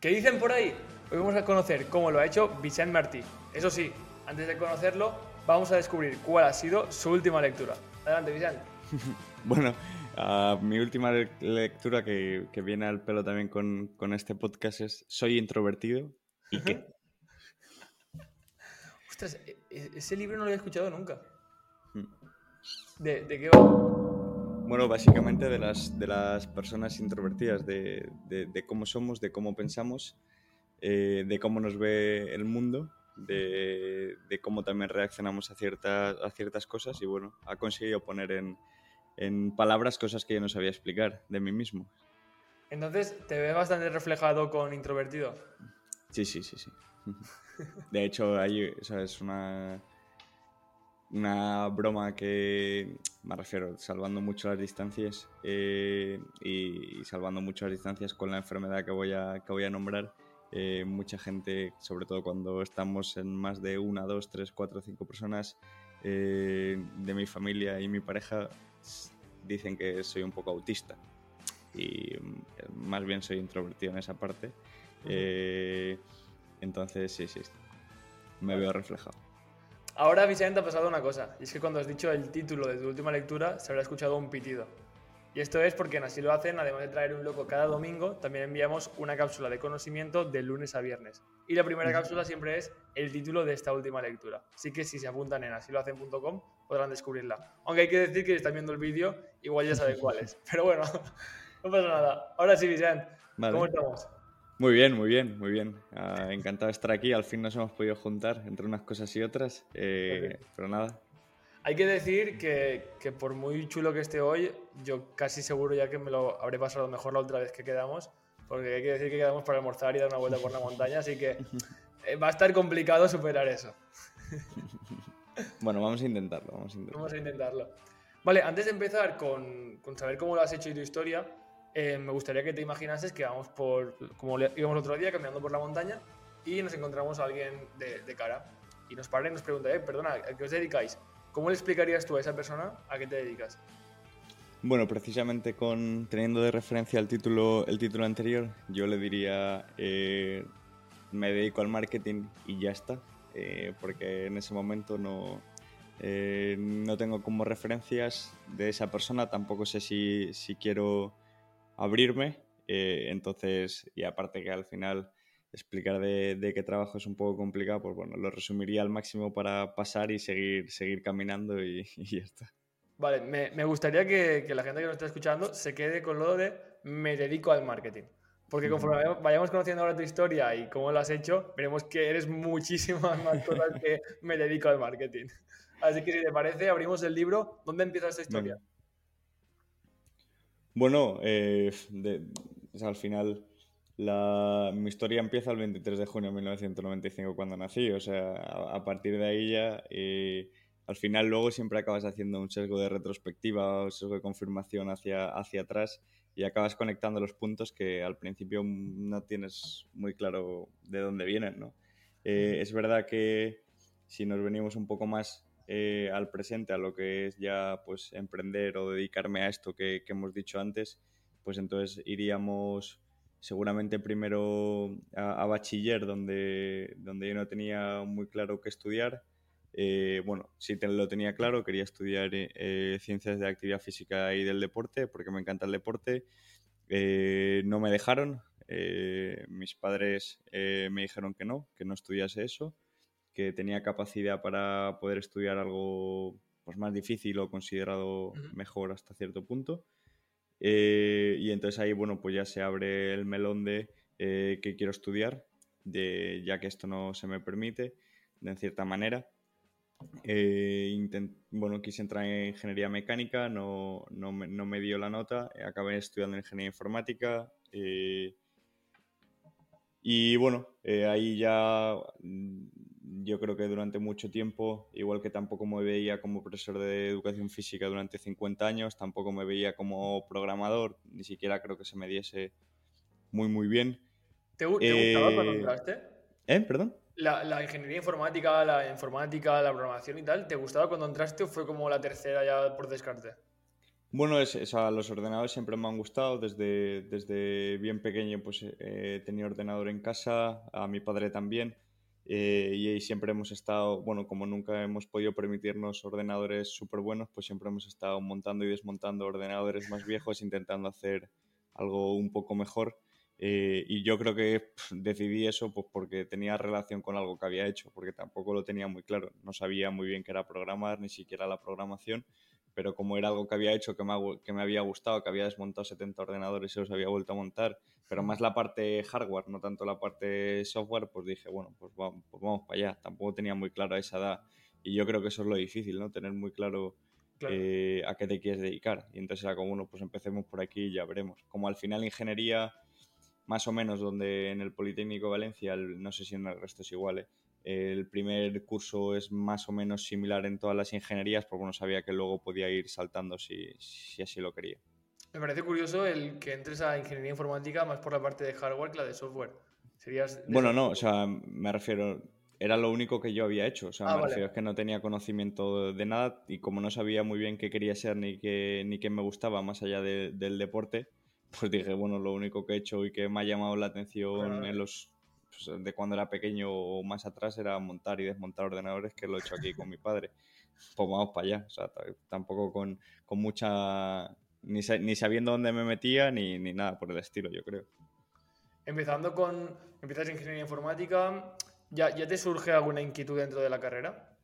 ¿Qué dicen por ahí? Hoy vamos a conocer cómo lo ha hecho Vicente Martí. Eso sí, antes de conocerlo, vamos a descubrir cuál ha sido su última lectura. Adelante, Vicente. bueno, mi última lectura que, viene al pelo también con, este podcast es Soy introvertido y qué. Ostras, e, e, ese libro no lo he escuchado nunca. Mm. ¿De, ¿De, qué va? Bueno, básicamente de las, de las personas introvertidas, de, de, cómo somos, de cómo pensamos, eh, de cómo nos ve el mundo, de, cómo también reaccionamos a ciertas, a ciertas cosas y bueno, ha conseguido poner en, en palabras cosas que yo no sabía explicar de mí mismo. Entonces, ¿te ves bastante reflejado con introvertido? Sí, sí, sí, sí. De hecho, ahí, es una una broma que me refiero, salvando mucho las distancias eh, y, salvando mucho las distancias con la enfermedad que voy a, que voy a nombrar. Eh, mucha gente, sobre todo cuando estamos en más de una, dos, tres, cuatro, cinco personas eh, de mi familia y mi pareja, dicen que soy un poco autista y más bien soy introvertido en esa parte. entonces, sí, sí, me veo reflejado. Ahora, Vicente, ha pasado una cosa, y es que cuando has dicho el título de tu última lectura, se habrá escuchado un pitido. Y esto es porque en Así lo hacen, además de traer un loco cada domingo, también enviamos una cápsula de conocimiento de lunes a viernes. Y la primera cápsula siempre es el título de esta última lectura. Así que si se apuntan en asilohacen.com podrán descubrirla. Aunque hay que decir que si están viendo el vídeo, igual ya saben cuál es. Pero bueno, no pasa nada. Ahora sí, Vicente, ¿cómo estamos? Muy bien, muy bien, muy bien. Ah, encantado de estar aquí. Al fin nos hemos podido juntar entre unas cosas y otras, eh, pero nada. Hay que decir que, que, por muy chulo que esté hoy, yo casi seguro ya que me lo habré pasado mejor la otra vez que quedamos, porque hay que decir que quedamos para almorzar y dar una vuelta por la montaña, así que eh, va a estar complicado superar eso. bueno, vamos a intentarlo, vamos a intentarlo. Vamos a intentarlo. Vale, antes de empezar con, con saber cómo lo has hecho y tu historia, eh, me gustaría que te imaginases que vamos por, como íbamos otro día, caminando por la montaña y nos encontramos a alguien de, cara y nos para y nos pregunta, eh, perdona, ¿a qué os dedicáis? ¿Cómo le explicarías tú a esa persona a qué te dedicas? Bueno, precisamente con teniendo de referencia el título, el título anterior, yo le diría eh, me dedico al marketing y ya está, porque en ese momento no, no tengo como referencias de esa persona, tampoco sé si, si quiero abrirme. Eh, entonces, y aparte que al final explicar de, qué trabajo es un poco complicado, pues bueno, lo resumiría al máximo para pasar y seguir, seguir caminando y, ya está. Vale, me, gustaría que, la gente que nos está escuchando se quede con lo de me dedico al marketing. Porque conforme vayamos conociendo ahora tu historia y cómo lo has hecho, veremos que eres muchísimas más cosas que me dedico al marketing. Así que si te parece, abrimos el libro. ¿Dónde empieza esta historia? Bueno, eh, al final mi historia empieza el 23 de junio de 1995 cuando nací, o sea, a, partir de ahí ya, eh, al final luego siempre acabas haciendo un sesgo de retrospectiva o sesgo de confirmación hacia, hacia atrás y acabas conectando los puntos que al principio no tienes muy claro de dónde vienen, ¿no? Eh, es verdad que si nos venimos un poco más eh, al presente, a lo que es ya pues emprender o dedicarme a esto que, hemos dicho antes, pues entonces iríamos seguramente primero a, bachiller donde, donde yo no tenía muy claro qué estudiar. Eh, bueno, sí lo tenía claro, quería estudiar eh, ciencias de actividad física y del deporte porque me encanta el deporte. no me dejaron, mis padres me dijeron que no, que no estudiase eso que tenía capacidad para poder estudiar algo pues, más difícil o considerado mejor hasta cierto punto. Eh, y entonces ahí, bueno, pues ya se abre el melón de eh, qué quiero estudiar, de, ya que esto no se me permite, de en cierta manera. Eh, bueno, quise entrar en ingeniería mecánica, no, no, me, no, me, dio la nota, acabé estudiando ingeniería informática. y bueno, ahí ya yo creo que durante mucho tiempo, igual que tampoco me veía como profesor de educación física durante 50 años, tampoco me veía como programador, ni siquiera creo que se me diese muy, muy bien. ¿Te, gustaba cuando eh, entraste? ¿Eh? ¿Perdón? La, ingeniería informática, la informática, la programación y tal, ¿te gustaba cuando entraste o fue como la tercera ya por descarte? Bueno, es, los ordenadores siempre me han gustado. Desde, desde bien pequeño pues eh, tenía ordenador en casa, a mi padre también. Eh, y ahí siempre hemos estado, bueno, como nunca hemos podido permitirnos ordenadores súper buenos, pues siempre hemos estado montando y desmontando ordenadores más viejos, intentando hacer algo un poco mejor. Eh, y yo creo que decidí eso pues porque tenía relación con algo que había hecho, porque tampoco lo tenía muy claro. No sabía muy bien qué era programar, ni siquiera la programación pero como era algo que había hecho, que me, que me había gustado, que había desmontado 70 ordenadores y los había vuelto a montar, pero más la parte hardware, no tanto la parte software, pues dije, bueno, pues vamos, pues vamos para allá. Tampoco tenía muy claro a esa edad y yo creo que eso es lo difícil, ¿no? Tener muy claro, eh, a qué te quieres dedicar. Y entonces era como, bueno, pues empecemos por aquí y ya veremos. Como al final ingeniería, más o menos, donde en el Politécnico de Valencia, no sé si en el resto es igual, ¿eh? El primer curso es más o menos similar en todas las ingenierías, porque bueno, sabía que luego podía ir saltando si, si así lo quería. Me parece curioso el que entres a ingeniería informática más por la parte de hardware que la de software. Serías bueno, no, o sea, me refiero, era lo único que yo había hecho. O sea, ah, me refiero es que no tenía conocimiento de nada y como no sabía muy bien qué quería ser ni qué, ni qué me gustaba más allá del deporte, pues dije, bueno, lo único que he hecho y que me ha llamado la atención en los pues, de cuando era pequeño o más atrás era montar y desmontar ordenadores, que lo he hecho aquí con mi padre. Pues vamos para allá. O sea, tampoco con, con mucha. Ni, ni, sabiendo dónde me metía ni, ni nada por el estilo, yo creo. Empezando con. Empiezas ingeniería informática. ¿Ya, ¿Ya te surge alguna inquietud dentro de la carrera?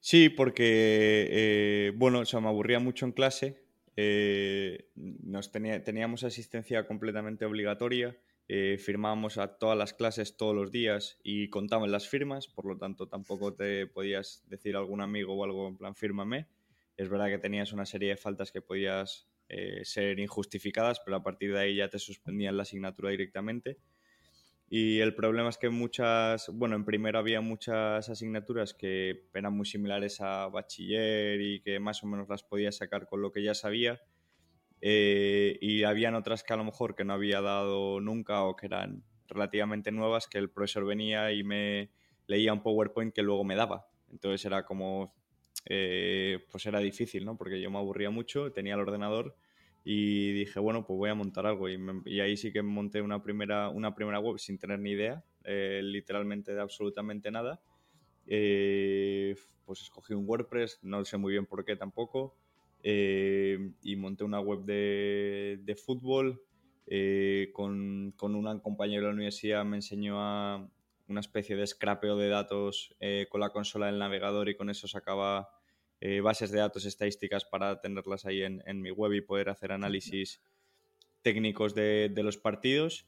Sí, porque, eh, bueno, o sea, me aburría mucho en clase. Eh, nos tenía, teníamos asistencia completamente obligatoria eh, firmábamos a todas las clases todos los días y contaban las firmas, por lo tanto tampoco te podías decir a algún amigo o algo en plan fírmame. Es verdad que tenías una serie de faltas que podías eh, ser injustificadas, pero a partir de ahí ya te suspendían la asignatura directamente. Y el problema es que muchas, bueno, en primero había muchas asignaturas que eran muy similares a bachiller y que más o menos las podías sacar con lo que ya sabía eh, y habían otras que a lo mejor que no había dado nunca o que eran relativamente nuevas, que el profesor venía y me leía un PowerPoint que luego me daba. Entonces era como, eh, pues era difícil, ¿no? Porque yo me aburría mucho, tenía el ordenador y dije, bueno, pues voy a montar algo. Y, y ahí sí que monté una primera, una primera web sin tener ni idea, eh, literalmente de absolutamente nada. pues escogí un WordPress, no sé muy bien por qué tampoco. Eh, y monté una web de, de fútbol. Eh, con, con un compañero de la universidad me enseñó a una especie de scrapeo de datos eh, con la consola del navegador y con eso sacaba bases de datos estadísticas para tenerlas ahí en, en, mi web y poder hacer análisis técnicos de, de los partidos.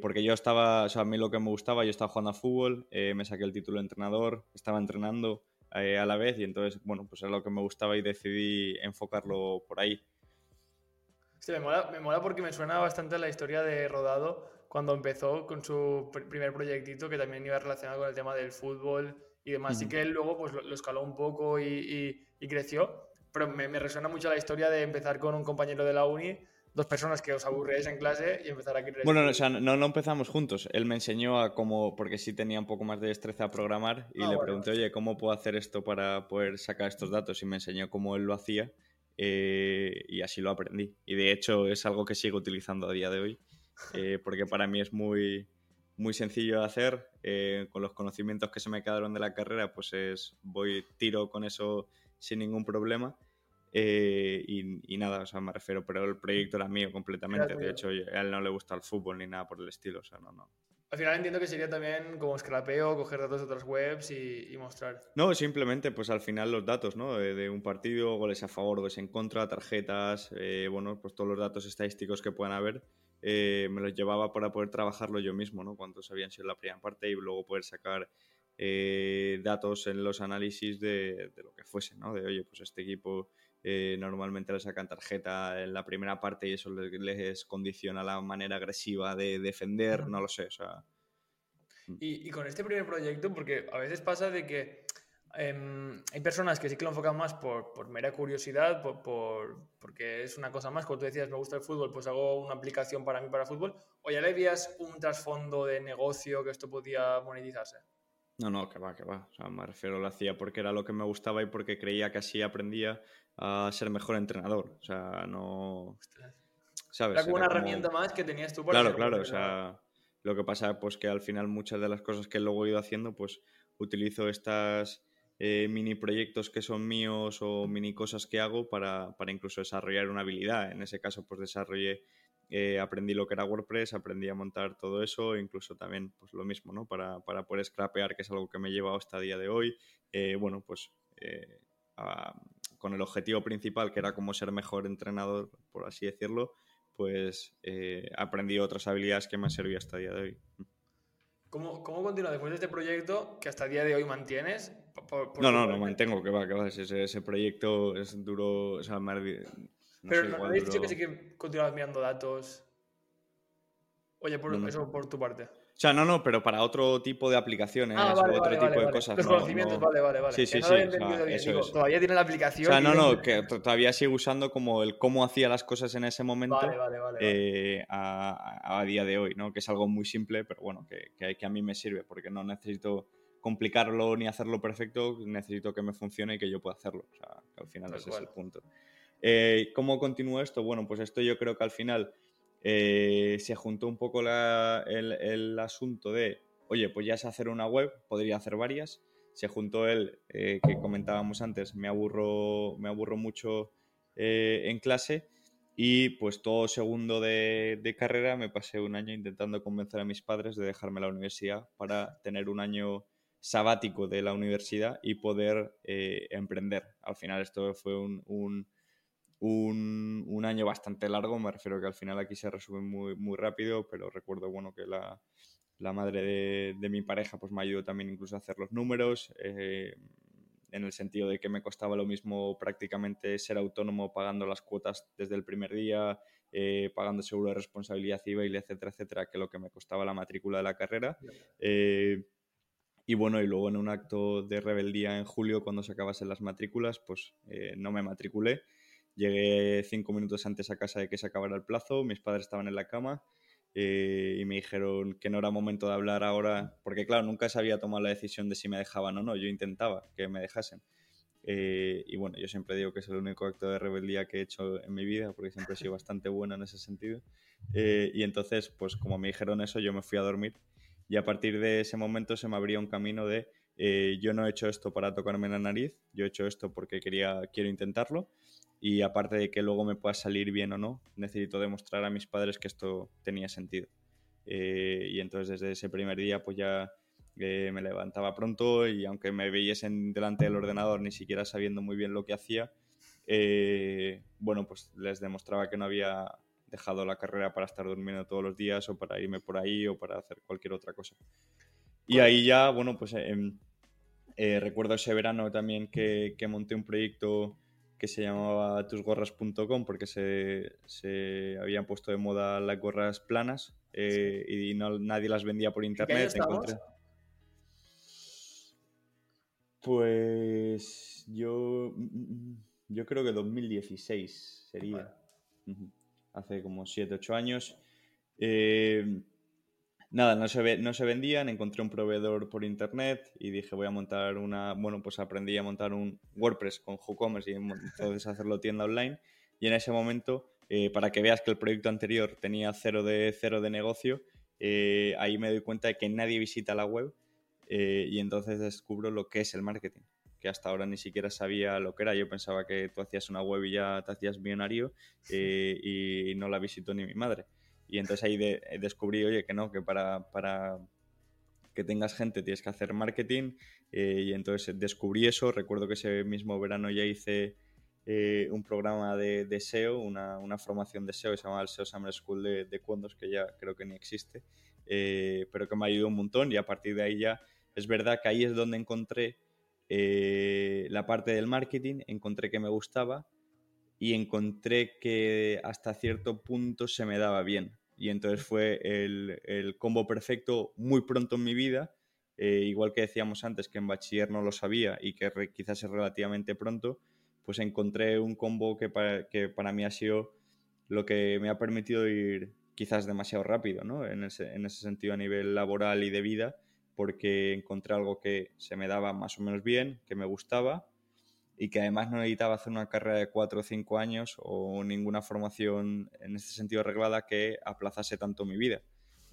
porque yo estaba, o sea, a mí lo que me gustaba, yo estaba jugando a fútbol, me saqué el título de entrenador, estaba entrenando, eh, a la vez y entonces, bueno, pues era lo que me gustaba y decidí enfocarlo por ahí. Sí, me mola, me mola porque me suena bastante la historia de Rodado cuando empezó con su primer proyectito que también iba relacionado con el tema del fútbol y demás. Así que él luego pues, lo, escaló un poco y, y, creció, pero me, me, resuena mucho la historia de empezar con un compañero de la uni dos personas que os aburréis en clase y empezar a creer. Bueno, o sea, no, no empezamos juntos. Él me enseñó a cómo, porque sí tenía un poco más de destreza a programar y ah, le pregunté, oye, ¿cómo puedo hacer esto para poder sacar estos datos? Y me enseñó cómo él lo hacía eh, y así lo aprendí. Y de hecho es algo que sigo utilizando a día de hoy, eh, porque para mí es muy, muy sencillo de hacer. Eh, con los conocimientos que se me quedaron de la carrera, pues es, voy, tiro con eso sin ningún problema. Eh, y, nada, o sea, me refiero, pero el proyecto era mío completamente. De hecho, a él no le gusta el fútbol ni nada por el estilo, o sea, no, no. Al final entiendo que sería también como scrapeo, coger datos de otras webs y, mostrar. No, simplemente, pues al final los datos, ¿no? De, un partido, goles a favor, goles en contra, tarjetas, eh, bueno, pues todos los datos estadísticos que puedan haber, eh, me los llevaba para poder trabajarlo yo mismo, ¿no? Cuántos habían sido la primera parte y luego poder sacar datos en los análisis de, de, lo que fuese, ¿no? De, oye, pues este equipo eh, normalmente le sacan tarjeta en la primera parte y eso les, condiciona la manera agresiva de defender, no lo sé. O sea... Mm. y, con este primer proyecto, porque a veces pasa de que em, hay personas que sí que lo enfocan más por, por mera curiosidad, por, por, porque es una cosa más, como tú decías, me gusta el fútbol, pues hago una aplicación para mí para fútbol, o ya le veías un trasfondo de negocio que esto podía monetizarse. No, no, que va, que va. O sea, me refiero, lo hacía porque era lo que me gustaba y porque creía que así aprendía a ser mejor entrenador. O sea, no. ¿Sabes? Era como una herramienta más que tenías tú para Claro, claro. O sea, lo que pasa pues que al final muchas de las cosas que luego he ido haciendo, pues utilizo estas eh, mini proyectos que son míos o mini cosas que hago para, para incluso desarrollar una habilidad. En ese caso, pues desarrollé eh, aprendí lo que era WordPress, aprendí a montar todo eso, incluso también pues lo mismo, ¿no? Para, para poder scrapear, que es algo que me he llevado hasta día de hoy. Eh, bueno, pues con el objetivo principal, que era como ser mejor entrenador, por así decirlo, pues aprendí otras habilidades que me han servido hasta el día de hoy. ¿Cómo, ¿Cómo, continúa después de este proyecto que hasta el día de hoy mantienes? No, no, no mantengo, que va, que va. Ese, ese proyecto es duro, o sea, pero no, habéis dicho que sí que continuabas mirando datos. Oye, por, eso por tu parte. O sea, no, no, pero para otro tipo de aplicaciones, ah, vale, otro tipo de cosas. Los conocimientos, vale, vale, vale. Sí, sí, sí. Todavía tiene la aplicación. O sea, no, no, que todavía sigo usando como el cómo hacía las cosas en ese momento eh, a, a, día de hoy, ¿no? Que es algo muy simple, pero bueno, que, que, que a mí me sirve, porque no necesito complicarlo ni hacerlo perfecto, necesito que me funcione y que yo pueda hacerlo. O sea, que al final ese es el punto. Eh, ¿Cómo continúa esto? Bueno, pues esto yo creo que al final eh, se juntó un poco el, asunto de, oye, pues ya sé hacer una web, podría hacer varias. Se juntó el eh, que comentábamos antes, me aburro, me aburro mucho en clase. Y pues todo segundo de, de, carrera me pasé un año intentando convencer a mis padres de dejarme la universidad para tener un año sabático de la universidad y poder emprender. Al final esto fue un, un, año bastante largo, me refiero que al final aquí se resume muy, muy rápido, pero recuerdo bueno, que la, madre de, mi pareja pues me ayudó también incluso a hacer los números, eh, en el sentido de que me costaba lo mismo prácticamente ser autónomo pagando las cuotas desde el primer día, eh, pagando seguro de responsabilidad civil, etcétera, etcétera, que lo que me costaba la matrícula de la carrera. Eh, y bueno, y luego en un acto de rebeldía en julio, cuando se acabasen las matrículas, pues no me matriculé Llegué cinco minutos antes a casa de que se acabara el plazo, mis padres estaban en la cama eh, y me dijeron que no era momento de hablar ahora, porque claro, nunca se había tomado la decisión de si me dejaban o no, yo intentaba que me dejasen. Eh, y bueno, yo siempre digo que es el único acto de rebeldía que he hecho en mi vida, porque siempre he sido bastante buena en ese sentido. Eh, y entonces, pues como me dijeron eso, yo me fui a dormir y a partir de ese momento se me abría un camino de yo no he hecho esto para tocarme la nariz, yo he hecho esto porque quería, quiero intentarlo y aparte de que luego me pueda salir bien o no, necesito demostrar a mis padres que esto tenía sentido. Eh, y entonces desde ese primer día pues ya eh, me levantaba pronto y aunque me veyesen delante del ordenador ni siquiera sabiendo muy bien lo que hacía, eh, bueno pues les demostraba que no había dejado la carrera para estar durmiendo todos los días o para irme por ahí o para hacer cualquier otra cosa. Y ahí ya, bueno, pues em, recuerdo ese verano también que, que monté un proyecto que se llamaba tusgorras.com porque se, se, habían puesto de moda las gorras planas eh, y no, nadie las vendía por internet. Encontré... Pues yo, yo creo que 2016 sería. Hace como 7, 8 años. Eh, nada, no se, no se vendían, encontré un proveedor por internet y dije voy a montar una, bueno, pues aprendí a montar un WordPress con WooCommerce y entonces hacerlo tienda online y en ese momento, eh, para que veas que el proyecto anterior tenía cero de, cero de negocio, eh, ahí me doy cuenta de que nadie visita la web y entonces descubro lo que es el marketing que hasta ahora ni siquiera sabía lo que era. Yo pensaba que tú hacías una web y ya te hacías millonario y no la visitó ni mi madre. Y entonces ahí eh, descubrí, oye, que no, que para, para que tengas gente tienes que hacer marketing. Eh, y entonces descubrí eso. Recuerdo que ese mismo verano ya hice eh, un programa de, de SEO, una, una, formación de SEO que se llama el SEO Summer School de, de que ya creo que ni existe, pero que me ayudó un montón. Y a partir de ahí ya es verdad que ahí es donde encontré la parte del marketing, encontré que me gustaba y encontré que hasta cierto punto se me daba bien. Y entonces fue el, el combo perfecto muy pronto en mi vida, eh, igual que decíamos antes que en bachiller no lo sabía y que quizás es relativamente pronto, pues encontré un combo que para, que para mí ha sido lo que me ha permitido ir quizás demasiado rápido, ¿no? En ese, en ese sentido a nivel laboral y de vida, porque encontré algo que se me daba más o menos bien, que me gustaba y que además no necesitaba hacer una carrera de cuatro o cinco años o ninguna formación en este sentido arreglada que aplazase tanto mi vida.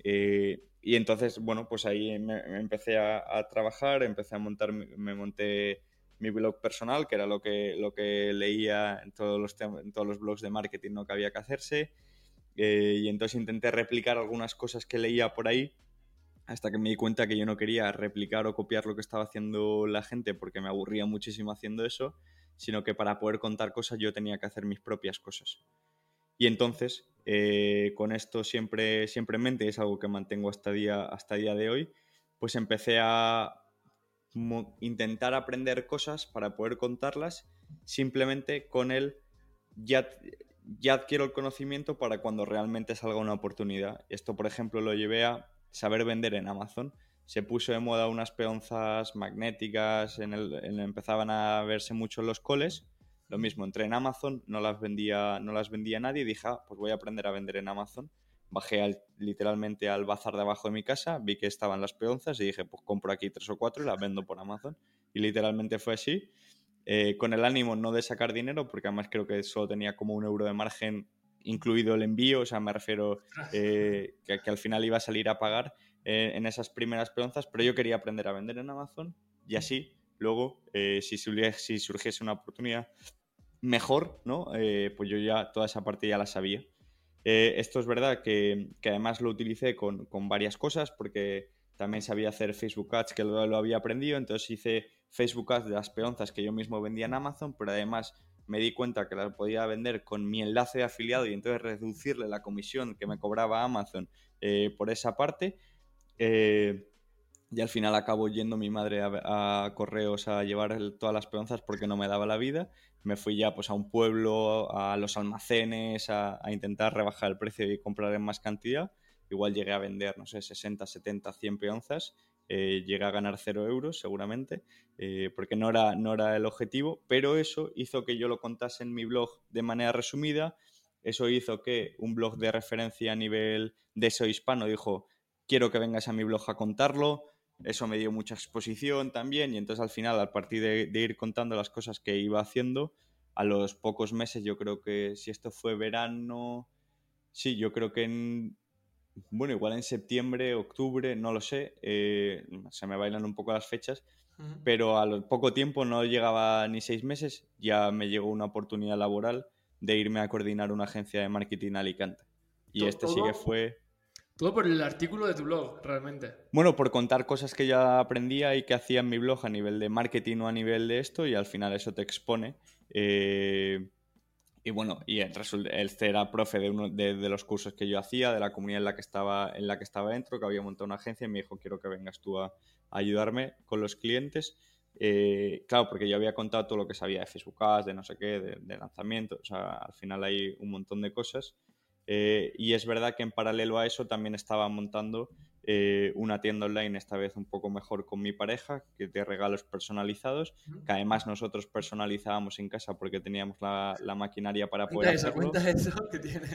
Eh, y entonces, bueno, pues ahí me, empecé a, trabajar, empecé a montar, me monté mi blog personal, que era lo que, lo que leía en todos, los todos los blogs de marketing ¿no? que había que hacerse. Eh, y entonces intenté replicar algunas cosas que leía por ahí hasta que me di cuenta que yo no quería replicar o copiar lo que estaba haciendo la gente porque me aburría muchísimo haciendo eso, sino que para poder contar cosas yo tenía que hacer mis propias cosas. Y entonces, eh, con esto siempre, siempre en mente, es algo que mantengo hasta día, hasta día de hoy, pues empecé a intentar aprender cosas para poder contarlas simplemente con el ya, ya adquiero el conocimiento para cuando realmente salga una oportunidad. Esto, por ejemplo, lo llevé a saber vender en Amazon. Se puso de moda unas peonzas magnéticas, en el, empezaban a verse mucho en los coles. Lo mismo, entré en Amazon, no las vendía, no las vendía nadie y dije, ah, pues voy a aprender a vender en Amazon. Bajé literalmente al bazar de abajo de mi casa, vi que estaban las peonzas y dije, pues compro aquí tres o cuatro y las vendo por Amazon. Y literalmente fue así. Eh, con el ánimo no de sacar dinero, porque además creo que solo tenía como un euro de margen incluido el envío, o sea, me refiero eh, que, al final iba a salir a pagar eh, en esas primeras peonzas, pero yo quería aprender a vender en Amazon y así luego, si, si, surgiese una oportunidad mejor, ¿no? pues yo ya toda esa parte ya la sabía. esto es verdad que, además lo utilicé con, con, varias cosas porque también sabía hacer Facebook Ads que lo, lo había aprendido, entonces hice Facebook Ads de las peonzas que yo mismo vendía en Amazon, pero además me di cuenta que las podía vender con mi enlace de afiliado y entonces reducirle la comisión que me cobraba Amazon eh, por esa parte. Eh, y al final acabo yendo mi madre a, correos a llevar todas las peonzas porque no me daba la vida. Me fui ya pues a un pueblo, a los almacenes, a, a intentar rebajar el precio y comprar en más cantidad. Igual llegué a vender, no sé, 60, 70, 100 peonzas eh, llega a ganar cero euros seguramente, eh, porque no era, no era el objetivo, pero eso hizo que yo lo contase en mi blog de manera resumida, eso hizo que un blog de referencia a nivel de eso hispano dijo, quiero que vengas a mi blog a contarlo, eso me dio mucha exposición también y entonces al final, a partir de, de ir contando las cosas que iba haciendo, a los pocos meses, yo creo que si esto fue verano, sí, yo creo que en bueno, igual en septiembre, octubre, no lo sé, eh, se me bailan un poco las fechas, pero a poco tiempo, no llegaba ni seis meses, ya me llegó una oportunidad laboral de irme a coordinar una agencia de marketing a Alicante. Y este sí que fue... Todo por el artículo de tu blog, realmente. Bueno, por contar cosas que ya aprendía y que hacía en mi blog a nivel de marketing o a nivel de esto, y al final eso te expone. Eh, y bueno, y él, era profe de uno de, los cursos que yo hacía, de la comunidad en la que estaba, en la que estaba dentro, que había montado una agencia y me dijo, quiero que vengas tú a, ayudarme con los clientes. Eh, claro, porque yo había contado todo lo que sabía de Facebook Ads, de no sé qué, de, de lanzamiento, o sea, al final hay un montón de cosas. Eh, y es verdad que en paralelo a eso también estaba montando eh, una tienda online, esta vez un poco mejor con mi pareja, que de regalos personalizados, que además nosotros personalizábamos en casa porque teníamos la, maquinaria para poder eso, hacerlo. Cuenta eso que tiene.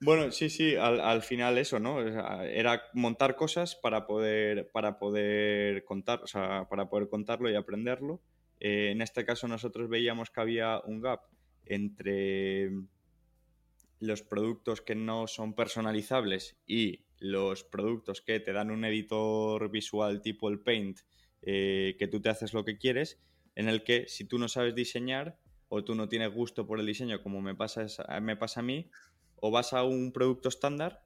Bueno, sí, sí, al, final eso, ¿no? Era montar cosas para poder, para poder contar, o sea, para poder contarlo y aprenderlo. Eh, en este caso nosotros veíamos que había un gap entre los productos que no son personalizables y los productos que te dan un editor visual tipo el Paint, eh, que tú te haces lo que quieres, en el que si tú no sabes diseñar o tú no tienes gusto por el diseño como me pasa, me pasa a mí, o vas a un producto estándar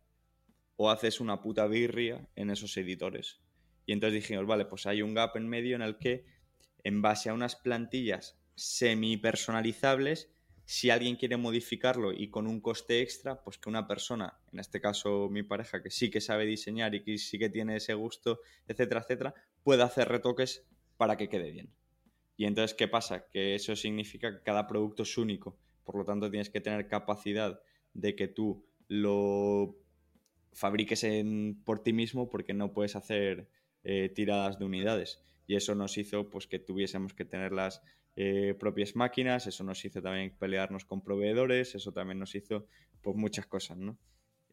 o haces una puta birria en esos editores. Y entonces dijimos, vale, pues hay un gap en medio en el que en base a unas plantillas semi personalizables si alguien quiere modificarlo y con un coste extra, pues que una persona, en este caso mi pareja, que sí que sabe diseñar y que sí que tiene ese gusto, etcétera, etcétera, pueda hacer retoques para que quede bien. Y entonces, ¿qué pasa? Que eso significa que cada producto es único. Por lo tanto, tienes que tener capacidad de que tú lo fabriques por ti mismo porque no puedes hacer eh, tiradas de unidades. Y eso nos hizo pues, que tuviésemos que tenerlas eh, propias máquinas, eso nos hizo también pelearnos con proveedores, eso también nos hizo pues muchas cosas, ¿no?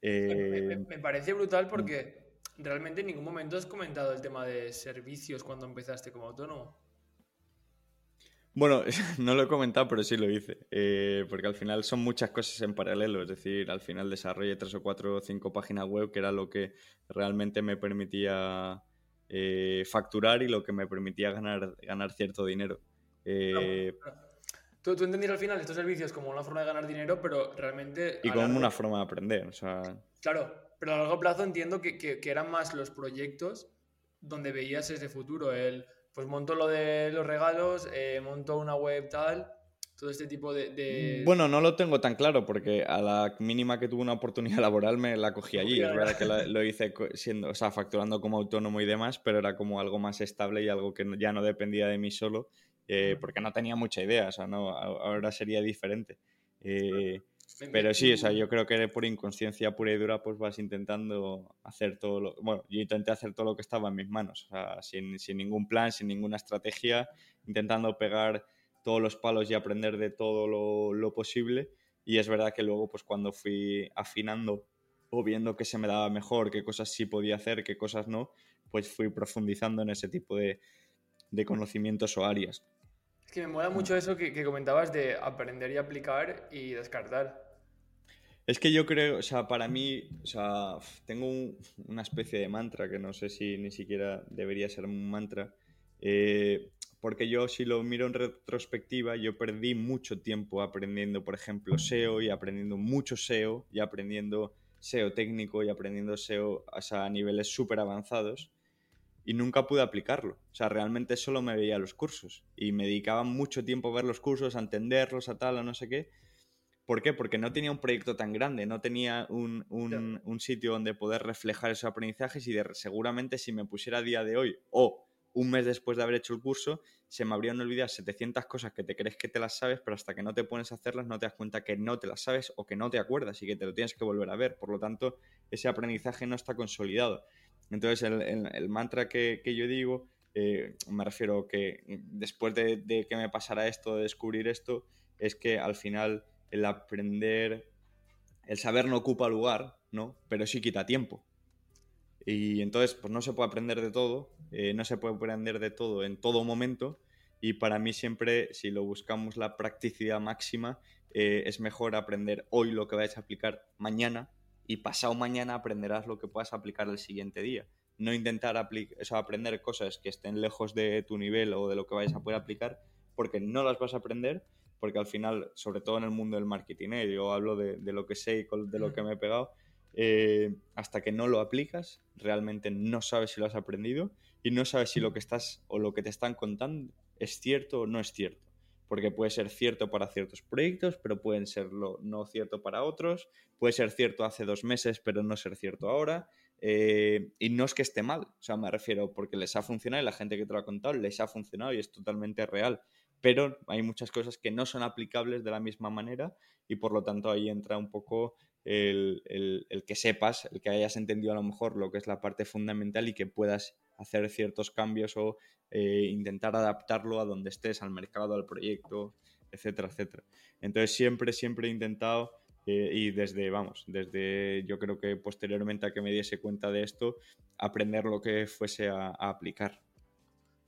me, eh, parece brutal porque realmente en ningún momento has comentado el tema de servicios cuando empezaste como autónomo. Bueno, no lo he comentado, pero sí lo hice. Eh, porque al final son muchas cosas en paralelo. Es decir, al final desarrollé tres o cuatro o cinco páginas web, que era lo que realmente me permitía eh, facturar y lo que me permitía ganar, ganar cierto dinero. Eh, Tú, tú entendías al final estos servicios como una forma de ganar dinero, pero realmente... Y como una forma de aprender, o sea... Claro, pero a largo plazo entiendo que, que, que, eran más los proyectos donde veías ese futuro. El, pues monto lo de los regalos, eh, monto una web tal, todo este tipo de, de, Bueno, no lo tengo tan claro porque a la mínima que tuve una oportunidad laboral me la cogí allí. Es verdad que lo, hice siendo, o sea, facturando como autónomo y demás, pero era como algo más estable y algo que ya no dependía de mí solo eh, porque no tenía mucha idea, o sea, no, ahora sería diferente. Eh, pero sí, o sea, yo creo que por inconsciencia pura y dura, pues vas intentando hacer todo lo. Bueno, yo intenté hacer todo lo que estaba en mis manos, o sea, sin, sin ningún plan, sin ninguna estrategia, intentando pegar todos los palos y aprender de todo lo, lo, posible. Y es verdad que luego, pues cuando fui afinando o viendo qué se me daba mejor, qué cosas sí podía hacer, qué cosas no, pues fui profundizando en ese tipo de, de conocimientos o áreas. Es que me mola mucho eso que, comentabas de aprender y aplicar y descartar. Es que yo creo, o sea, para mí, o sea, tengo un, una especie de mantra que no sé si ni siquiera debería ser un mantra, eh, porque yo si lo miro en retrospectiva, yo perdí mucho tiempo aprendiendo, por ejemplo, SEO y aprendiendo mucho SEO y aprendiendo SEO técnico y aprendiendo SEO o sea, a niveles súper avanzados y nunca pude aplicarlo. O sea, realmente solo me veía los cursos y me dedicaba mucho tiempo a ver los cursos, a entenderlos, a tal, o no sé qué. ¿Por qué? Porque no tenía un proyecto tan grande, no tenía un, un, un sitio donde poder reflejar esos aprendizajes y de, seguramente si me pusiera a día de hoy o un mes después de haber hecho el curso, se me habrían olvidado 700 cosas que te crees que te las sabes, pero hasta que no te pones a hacerlas no te das cuenta que no te las sabes o que no te acuerdas y que te lo tienes que volver a ver. Por lo tanto, ese aprendizaje no está consolidado. Entonces, el, el, el mantra que, que, yo digo, eh, me refiero que después de, de, que me pasara esto, de descubrir esto, es que al final el aprender, el saber no ocupa lugar, ¿no? Pero sí quita tiempo. Y entonces, pues no se puede aprender de todo, eh, no se puede aprender de todo en todo momento. Y para mí siempre, si lo buscamos la practicidad máxima, eh, es mejor aprender hoy lo que vais a aplicar mañana y pasado mañana aprenderás lo que puedas aplicar el siguiente día. No intentar o sea, aprender cosas que estén lejos de tu nivel o de lo que vayas a poder aplicar, porque no las vas a aprender, porque al final, sobre todo en el mundo del marketing, ¿eh? yo hablo de, de, lo que sé y de lo que me he pegado, eh, hasta que no lo aplicas, realmente no sabes si lo has aprendido y no sabes si lo que estás o lo que te están contando es cierto o no es cierto. Porque puede ser cierto para ciertos proyectos, pero pueden serlo no cierto para otros. Puede ser cierto hace dos meses, pero no ser cierto ahora. Eh, y no es que esté mal, o sea, me refiero porque les ha funcionado y la gente que te lo ha contado les ha funcionado y es totalmente real. Pero hay muchas cosas que no son aplicables de la misma manera y por lo tanto ahí entra un poco el, el, el, que sepas, el que hayas entendido a lo mejor lo que es la parte fundamental y que puedas hacer ciertos cambios o eh, intentar adaptarlo a donde estés, al mercado, al proyecto, etcétera, etcétera. Entonces siempre, siempre he intentado eh, y desde, vamos, desde yo creo que posteriormente a que me diese cuenta de esto, aprender lo que fuese a, aplicar.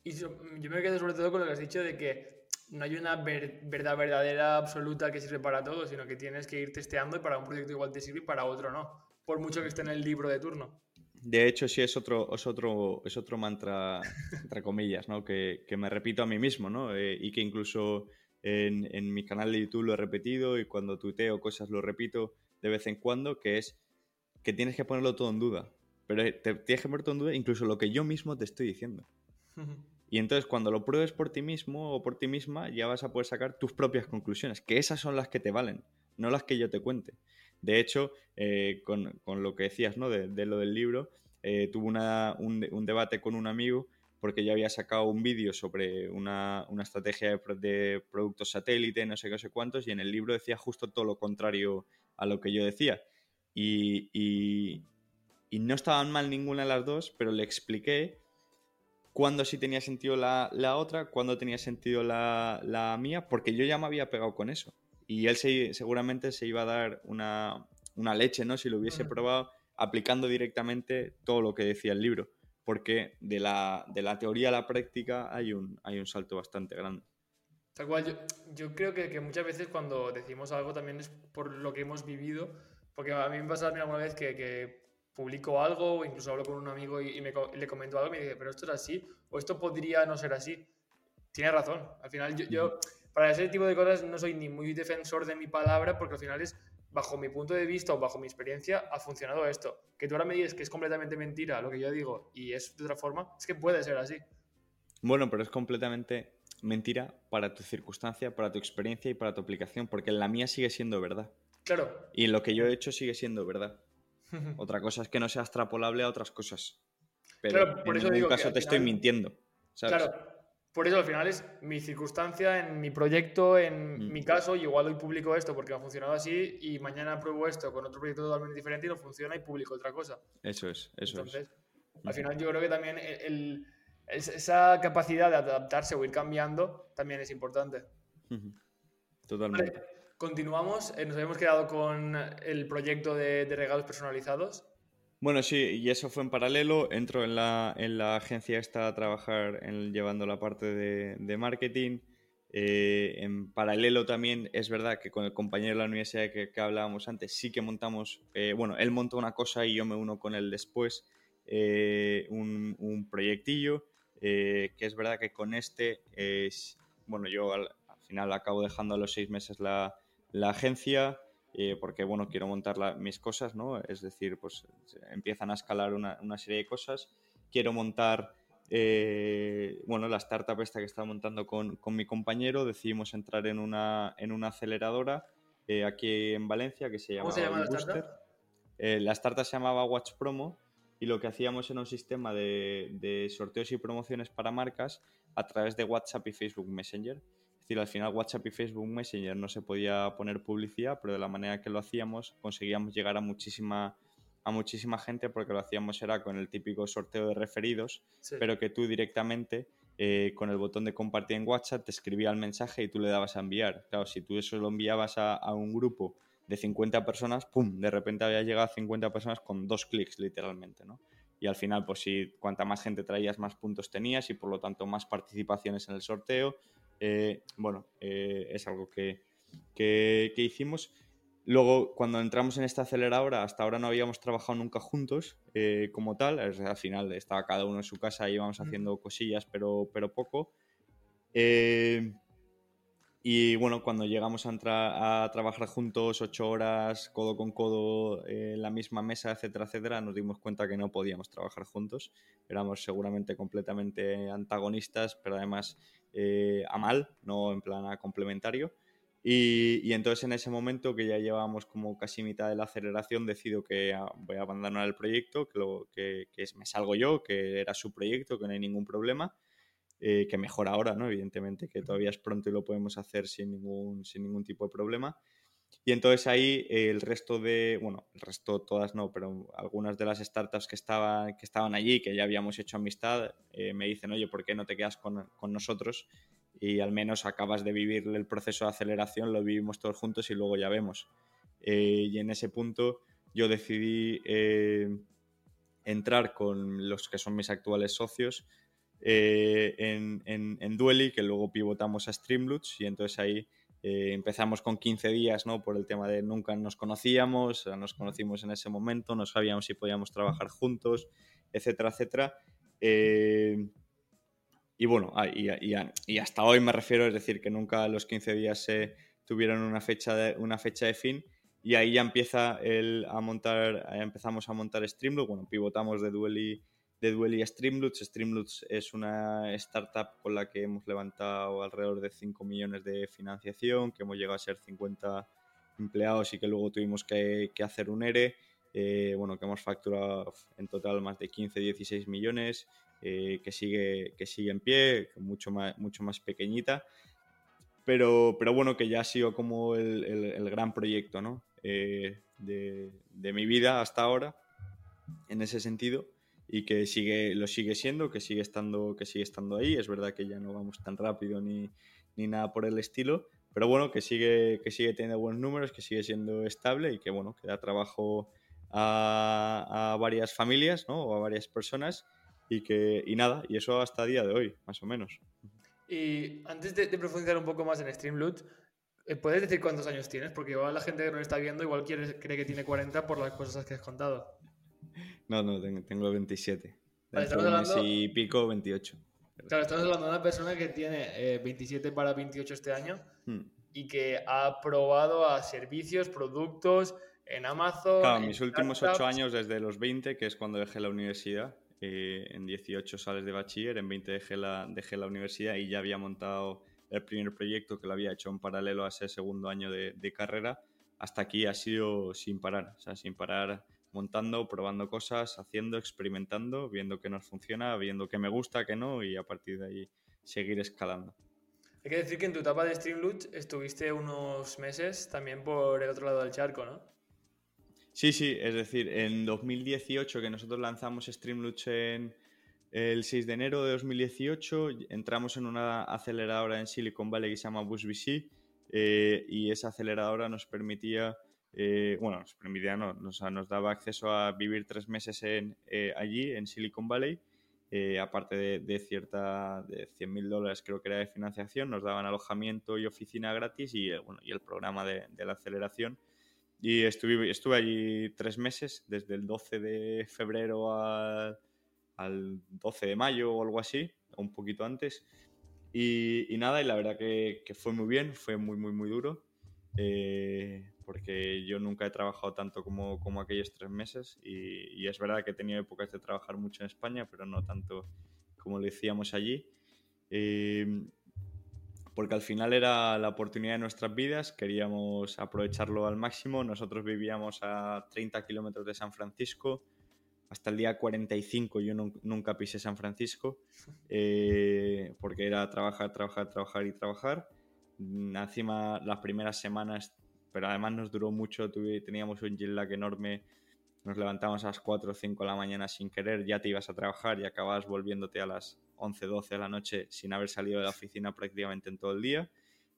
Y yo, me quedo sobre todo con lo que has dicho de que no hay una ver, verdad verdadera absoluta que sirve para todo, sino que tienes que ir testeando y para un proyecto igual te sirve y para otro no, por mucho que esté en el libro de turno. De hecho, sí es otro, es otro, es otro mantra, entre comillas, ¿no? que, que me repito a mí mismo, ¿no? Eh, y que incluso en, en, mi canal de YouTube lo he repetido y cuando tuiteo cosas lo repito de vez en cuando, que es que tienes que ponerlo todo en duda. Pero te, tienes que poner todo en duda incluso lo que yo mismo te estoy diciendo. Y entonces cuando lo pruebes por ti mismo o por ti misma, ya vas a poder sacar tus propias conclusiones, que esas son las que te valen, no las que yo te cuente. De hecho, eh, con, con, lo que decías ¿no? de, lo del libro, eh, tuve una, un, debate con un amigo porque yo había sacado un vídeo sobre una, una estrategia de, de, productos satélite, no sé qué, no sé cuántos, y en el libro decía justo todo lo contrario a lo que yo decía. Y, y, y no estaban mal ninguna de las dos, pero le expliqué cuándo sí tenía sentido la, la otra, cuándo tenía sentido la, la, mía, porque yo ya me había pegado con eso. Y él se, seguramente se iba a dar una, una leche, ¿no? Si lo hubiese probado aplicando directamente todo lo que decía el libro, porque de la, de la teoría a la práctica hay un, hay un salto bastante grande. Tal cual, yo, yo creo que, que, muchas veces cuando decimos algo también es por lo que hemos vivido, porque a mí me pasa alguna vez que, que, publico algo o incluso hablo con un amigo y, me, le comento algo y me dice, pero esto es así o esto podría no ser así. Tiene razón, al final yo, yo para ese tipo de cosas no soy ni muy defensor de mi palabra porque al final es bajo mi punto de vista o bajo mi experiencia, ha funcionado esto. Que tú ahora me dices que es completamente mentira lo que yo digo y es de otra forma, es que puede ser así. Bueno, pero es completamente mentira para tu circunstancia, para tu experiencia y para tu aplicación, porque la mía sigue siendo verdad. Claro. Y lo que yo he hecho sigue siendo verdad. Otra cosa es que no sea extrapolable a otras cosas. Pero por en eso caso te estoy mintiendo. Claro, por eso al final es mi circunstancia, en mi proyecto, en mm. mi caso, y igual hoy publico esto porque ha funcionado así y mañana pruebo esto con otro proyecto totalmente diferente y no funciona y publico otra cosa. Eso es, eso Entonces, Al final yo creo que también esa capacidad de adaptarse o ir cambiando también es importante. Totalmente. continuamos. Eh, nos habíamos quedado con el proyecto de regalos personalizados. Bueno, sí, y eso fue en paralelo. Entro en la, en la agencia esta a trabajar en, llevando la parte de, de marketing. Eh, en paralelo también es verdad que con el compañero de la universidad que, que hablábamos antes, sí que montamos, eh, bueno, él montó una cosa y yo me uno con él después, eh, un, un, proyectillo, que es verdad que con este, es, bueno, yo al, al, final acabo dejando a los seis meses la, la agencia, eh, porque bueno, quiero montar mis cosas, ¿no? Es decir, pues empiezan a escalar una, una serie de cosas. Quiero montar, eh, bueno, la startup esta que estaba montando con, con, mi compañero, decidimos entrar en una, en una aceleradora eh, aquí en Valencia que se llama... ¿Cómo se llama la startup? la startup se llamaba Watch Promo y lo que hacíamos era un sistema de, de sorteos y promociones para marcas a través de WhatsApp y Facebook Messenger decir, al final WhatsApp y Facebook Messenger no se podía poner publicidad, pero de la manera que lo hacíamos conseguíamos llegar a muchísima, a muchísima gente porque lo hacíamos era con el típico sorteo de referidos, sí. pero que tú directamente eh, con el botón de compartir en WhatsApp te escribía el mensaje y tú le dabas a enviar. Claro, si tú eso lo enviabas a, a un grupo de 50 personas, ¡pum! De repente había llegado a 50 personas con dos clics literalmente, ¿no? Y al final, pues si cuanta más gente traías, más puntos tenías y por lo tanto más participaciones en el sorteo, eh, bueno, eh, es algo que, que, que, hicimos. Luego, cuando entramos en esta aceleradora, hasta ahora no habíamos trabajado nunca juntos eh, como tal. al final estaba cada uno en su casa y íbamos haciendo cosillas, pero, pero poco. Eh, y bueno, cuando llegamos a, entrar, a trabajar juntos ocho horas, codo con codo, eh, en la misma mesa, etcétera, etcétera, nos dimos cuenta que no podíamos trabajar juntos. Éramos seguramente completamente antagonistas, pero además eh, a mal, no en plan complementario. Y, y, entonces en ese momento, que ya llevábamos como casi mitad de la aceleración, decido que ah, voy a abandonar el proyecto, que, lo, que, que me salgo yo, que era su proyecto, que no hay ningún problema eh, que mejor ahora, ¿no? Evidentemente, que todavía es pronto y lo podemos hacer sin ningún, sin ningún tipo de problema. Y entonces ahí eh, el resto de, bueno, el resto todas no, pero algunas de las startups que estaban, que estaban allí, que ya habíamos hecho amistad, eh, me dicen, oye, ¿por qué no te quedas con, con, nosotros? Y al menos acabas de vivir el proceso de aceleración, lo vivimos todos juntos y luego ya vemos. Eh, y en ese punto yo decidí entrar con los que son mis actuales socios eh, en, en, en, Dueli, que luego pivotamos a Streamloots y entonces ahí eh, empezamos con 15 días, ¿no? Por el tema de nunca nos conocíamos, nos conocimos en ese momento, no sabíamos si podíamos trabajar juntos, etcétera, etcétera. Eh, y bueno, ah, y, y, y, hasta hoy me refiero, es decir, que nunca los 15 días se tuvieron una fecha de, una fecha de fin y ahí ya empieza el, a montar, empezamos a montar Streamloots, bueno, pivotamos de Dueli de Duel y Streamloots. Streamloots es una startup con la que hemos levantado alrededor de 5 millones de financiación, que hemos llegado a ser 50 empleados y que luego tuvimos que, que hacer un ERE. Eh, bueno, que hemos facturado en total más de 15, 16 millones, eh, que, sigue, que sigue en pie, mucho más, mucho más pequeñita, pero, pero bueno, que ya ha sido como el, el, el gran proyecto ¿no? eh, de, de mi vida hasta ahora, en ese sentido y que sigue, lo sigue siendo, que sigue estando, que sigue estando ahí. Es verdad que ya no vamos tan rápido ni, ni nada por el estilo, pero bueno, que sigue, que sigue teniendo buenos números, que sigue siendo estable y que bueno, que da trabajo a, varias familias, ¿no? O a varias personas y que y nada, y eso hasta día de hoy, más o menos. Y antes de, profundizar un poco más en Streamloot, eh, ¿puedes decir cuántos años tienes? Porque igual la gente que nos está viendo igual quiere, cree que tiene 40 por las cosas que has contado. No, no, tengo, 27. Vale, y pico, 28. Claro, estamos hablando de una persona que tiene 27 eh, para 28 este año hmm. y que ha probado a servicios, productos en Amazon. Claro, mis últimos 8 años desde los 20, que es cuando dejé la universidad. Eh, en 18 sales de bachiller, en 20 dejé la, dejé la universidad y ya había montado el primer proyecto que lo había hecho en paralelo a ese segundo año de, de carrera. Hasta aquí ha sido sin parar, o sea, sin parar montando, probando cosas, haciendo, experimentando, viendo que nos funciona, viendo que me gusta, que no, y a partir de ahí seguir escalando. Hay que decir que en tu etapa de Streamloot estuviste unos meses también por el otro lado del charco, ¿no? Sí, sí, es decir, en 2018 que nosotros lanzamos Streamloot en el 6 de enero de 2018, entramos en una aceleradora en Silicon Valley que se llama BusVC eh, y esa aceleradora nos permitía eh, bueno, nos permitía, no, nos, daba acceso a vivir tres meses en, eh, allí, en Silicon Valley, eh, aparte de, cierta, de 100 mil dólares creo que era de financiación, nos daban alojamiento y oficina gratis y, bueno, y el programa de, la aceleración. Y estuve, estuve allí tres meses, desde el 12 de febrero al, 12 de mayo o algo así, un poquito antes. Y, nada, y la verdad que, que, fue muy bien, fue muy, muy, muy duro. Eh, porque yo nunca he trabajado tanto como, como aquellos tres meses y, es verdad que he tenido épocas de trabajar mucho en España, pero no tanto como lo decíamos allí. Eh, porque al final era la oportunidad de nuestras vidas, queríamos aprovecharlo al máximo. Nosotros vivíamos a 30 kilómetros de San Francisco, hasta el día 45 yo nunca pisé San Francisco, eh, porque era trabajar, trabajar, trabajar y trabajar. Encima, las primeras semanas pero además nos duró mucho, teníamos un jet lag enorme, nos levantamos a las 4 o 5 de la mañana sin querer, ya te ibas a trabajar y acababas volviéndote a las 11, 12 de la noche sin haber salido de la oficina prácticamente en todo el día,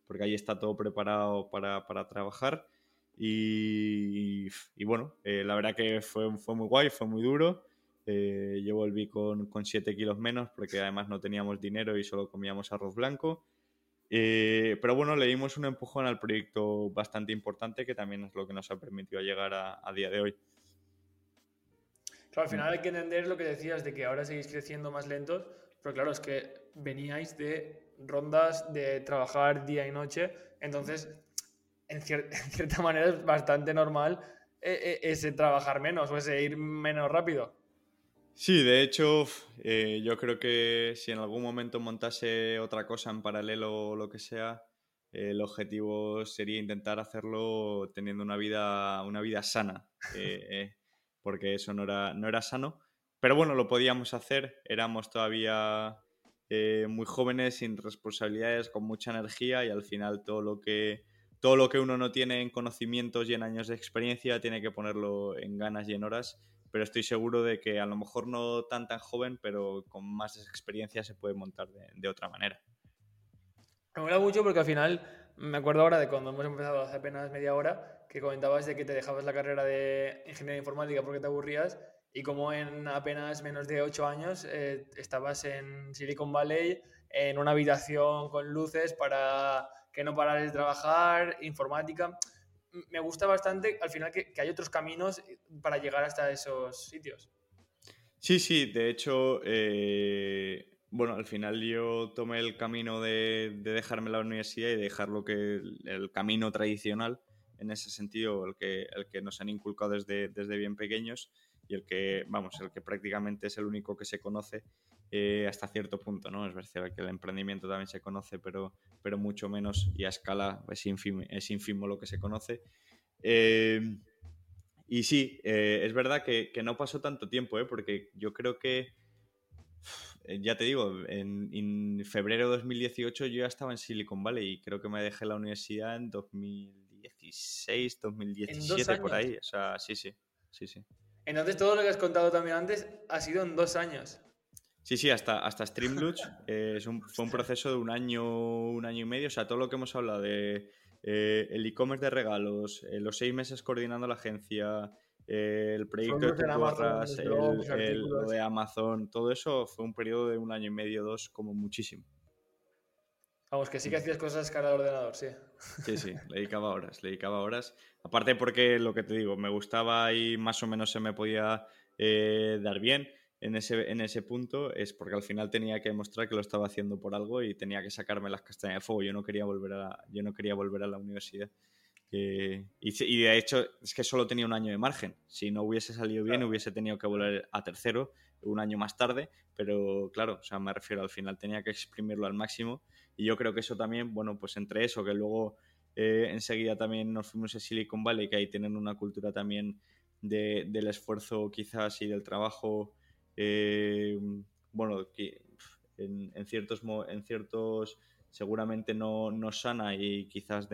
porque ahí está todo preparado para, para trabajar. Y, y bueno, eh, la verdad que fue, fue muy guay, fue muy duro. Eh, yo volví con, con 7 kilos menos porque además no teníamos dinero y solo comíamos arroz blanco. Eh, pero bueno, le dimos un empujón al proyecto bastante importante que también es lo que nos ha permitido llegar a, día de hoy. Claro, al final hay que entender lo que decías de que ahora seguís creciendo más lentos, pero claro, es que veníais de rondas de trabajar día y noche, entonces en, cierta manera es bastante normal eh, eh, ese trabajar menos o ese ir menos rápido. Sí, de hecho, eh, yo creo que si en algún momento montase otra cosa en paralelo o lo que sea, el objetivo sería intentar hacerlo teniendo una vida, una vida sana, eh, eh, porque eso no era, no era sano. Pero bueno, lo podíamos hacer, éramos todavía muy jóvenes, sin responsabilidades, con mucha energía y al final todo lo que todo lo que uno no tiene en conocimientos y en años de experiencia tiene que ponerlo en ganas y en horas pero estoy seguro de que a lo mejor no tan tan joven, pero con más experiencia se puede montar de, otra manera. Me mola mucho porque al final me acuerdo ahora de cuando hemos empezado hace apenas media hora que comentabas de que te dejabas la carrera de ingeniería informática porque te aburrías y como en apenas menos de ocho años eh, estabas en Silicon Valley en una habitación con luces para que no parares de trabajar, informática me gusta bastante al final que, hay otros caminos para llegar hasta esos sitios. Sí, sí, de hecho, eh, bueno, al final yo tomé el camino de, dejarme la universidad y dejar lo que el, camino tradicional, en ese sentido, el que, el que nos han inculcado desde, desde bien pequeños y el que, vamos, el que prácticamente es el único que se conoce eh, hasta cierto punto, ¿no? Es verdad que el emprendimiento también se conoce, pero, pero mucho menos y a escala es ínfimo, es ínfimo lo que se conoce. Eh, y sí, eh, es verdad que, no pasó tanto tiempo, porque yo creo que, ya te digo, en, febrero de 2018 yo ya estaba en Silicon Valley y creo que me dejé la universidad en 2016, 2017, por ahí. O sea, sí, sí, sí, sí. Entonces todo lo que has contado también antes ha sido en dos años. Sí, sí, hasta, hasta eh, fue un proceso de un año, un año y medio. O sea, todo lo que hemos hablado de eh, el e-commerce de regalos, eh, los seis meses coordinando la agencia, el proyecto de Borras, lo de Amazon, todo eso fue un periodo de un año y medio, dos, como muchísimo. Vamos, que sí que hacías cosas cara al ordenador, sí. Sí, sí, le dedicaba horas, le dedicaba horas. Aparte porque lo que te digo, me gustaba y más o menos se me podía eh, dar bien en ese, en ese punto, es porque al final tenía que demostrar que lo estaba haciendo por algo y tenía que sacarme las castañas de fuego. Yo no quería volver a yo no quería volver a la universidad. y, y, de hecho es que solo tenía un año de margen. Si no hubiese salido bien, hubiese tenido que volver a tercero un año más tarde, pero claro, o sea, me refiero al final tenía que exprimirlo al máximo y yo creo que eso también, bueno, pues entre eso, que luego eh, enseguida también nos fuimos a Silicon Valley, que ahí tienen una cultura también de, del esfuerzo quizás y del trabajo, eh, bueno, en, en, ciertos, en ciertos seguramente no, no sana y quizás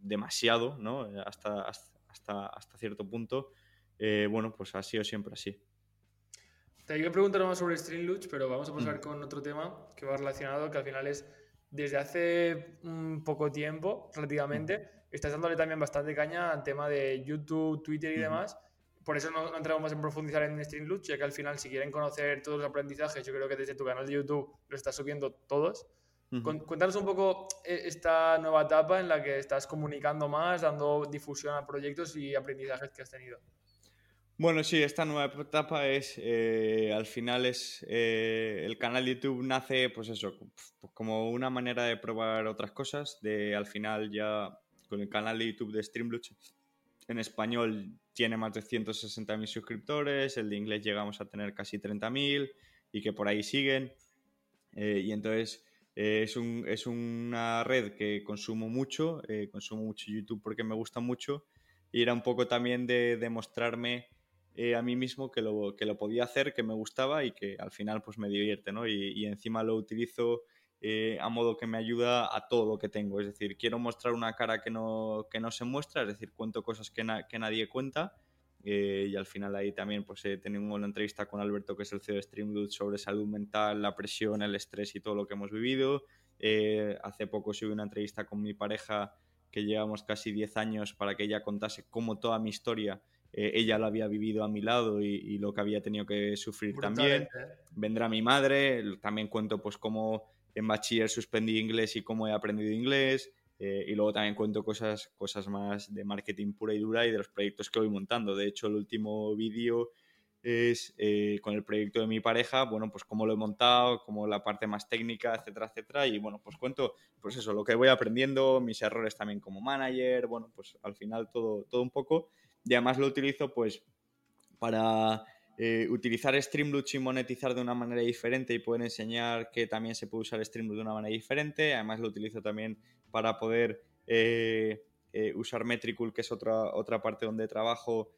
demasiado, ¿no? Hasta, hasta, hasta cierto punto, eh, bueno, pues ha sido siempre así. Te iba a preguntar más sobre Streamloots, pero vamos a pasar mm. con otro tema que va relacionado, que al final es desde hace un poco tiempo, relativamente, mm. estás dándole también bastante caña al tema de YouTube, Twitter y demás. Por eso no, entramos más en profundizar en Streamloots, ya que al final, si quieren conocer todos los aprendizajes, yo creo que desde tu canal de YouTube lo estás subiendo todos. Cuéntanos un poco eh, esta nueva etapa en la que estás comunicando más, dando difusión a proyectos y aprendizajes que has tenido. Bueno, sí, esta nueva etapa es, eh, al final es, eh, el canal de YouTube nace, pues eso, pues como una manera de probar otras cosas, de al final ya con el canal de YouTube de Streamloots en español tiene más de 160.000 suscriptores, el de inglés llegamos a tener casi 30.000 y que por ahí siguen. Eh, y entonces es, un, es, una red que consumo mucho, consumo mucho YouTube porque me gusta mucho y era un poco también de demostrarme eh, a mí mismo que lo, que lo podía hacer, que me gustaba y que al final pues me divierte, ¿no? Y, encima lo utilizo eh, a modo que me ayuda a todo lo que tengo. Es decir, quiero mostrar una cara que no, que no se muestra, es decir, cuento cosas que, que nadie cuenta. Eh, y al final ahí también pues he tenido una entrevista con Alberto, que es el CEO de Streamloot, sobre salud mental, la presión, el estrés y todo lo que hemos vivido. hace poco subí una entrevista con mi pareja que llevamos casi 10 años para que ella contase cómo toda mi historia eh, ella lo había vivido a mi lado y, lo que había tenido que sufrir también. ¿eh? Vendrá mi madre, también cuento pues cómo en bachiller suspendí inglés y cómo he aprendido inglés. Eh, y luego también cuento cosas, cosas más de marketing pura y dura y de los proyectos que voy montando. De hecho, el último vídeo es con el proyecto de mi pareja, bueno, pues cómo lo he montado, cómo la parte más técnica, etcétera, etcétera. Y bueno, pues cuento, pues eso, lo que voy aprendiendo, mis errores también como manager, bueno, pues al final todo, todo un poco. Y además lo utilizo pues para eh, utilizar Streamloots y monetizar de una manera diferente y poder enseñar que también se puede usar Streamloots de una manera diferente. Además lo utilizo también para poder eh, eh, usar Metricool, que es otra, otra parte donde trabajo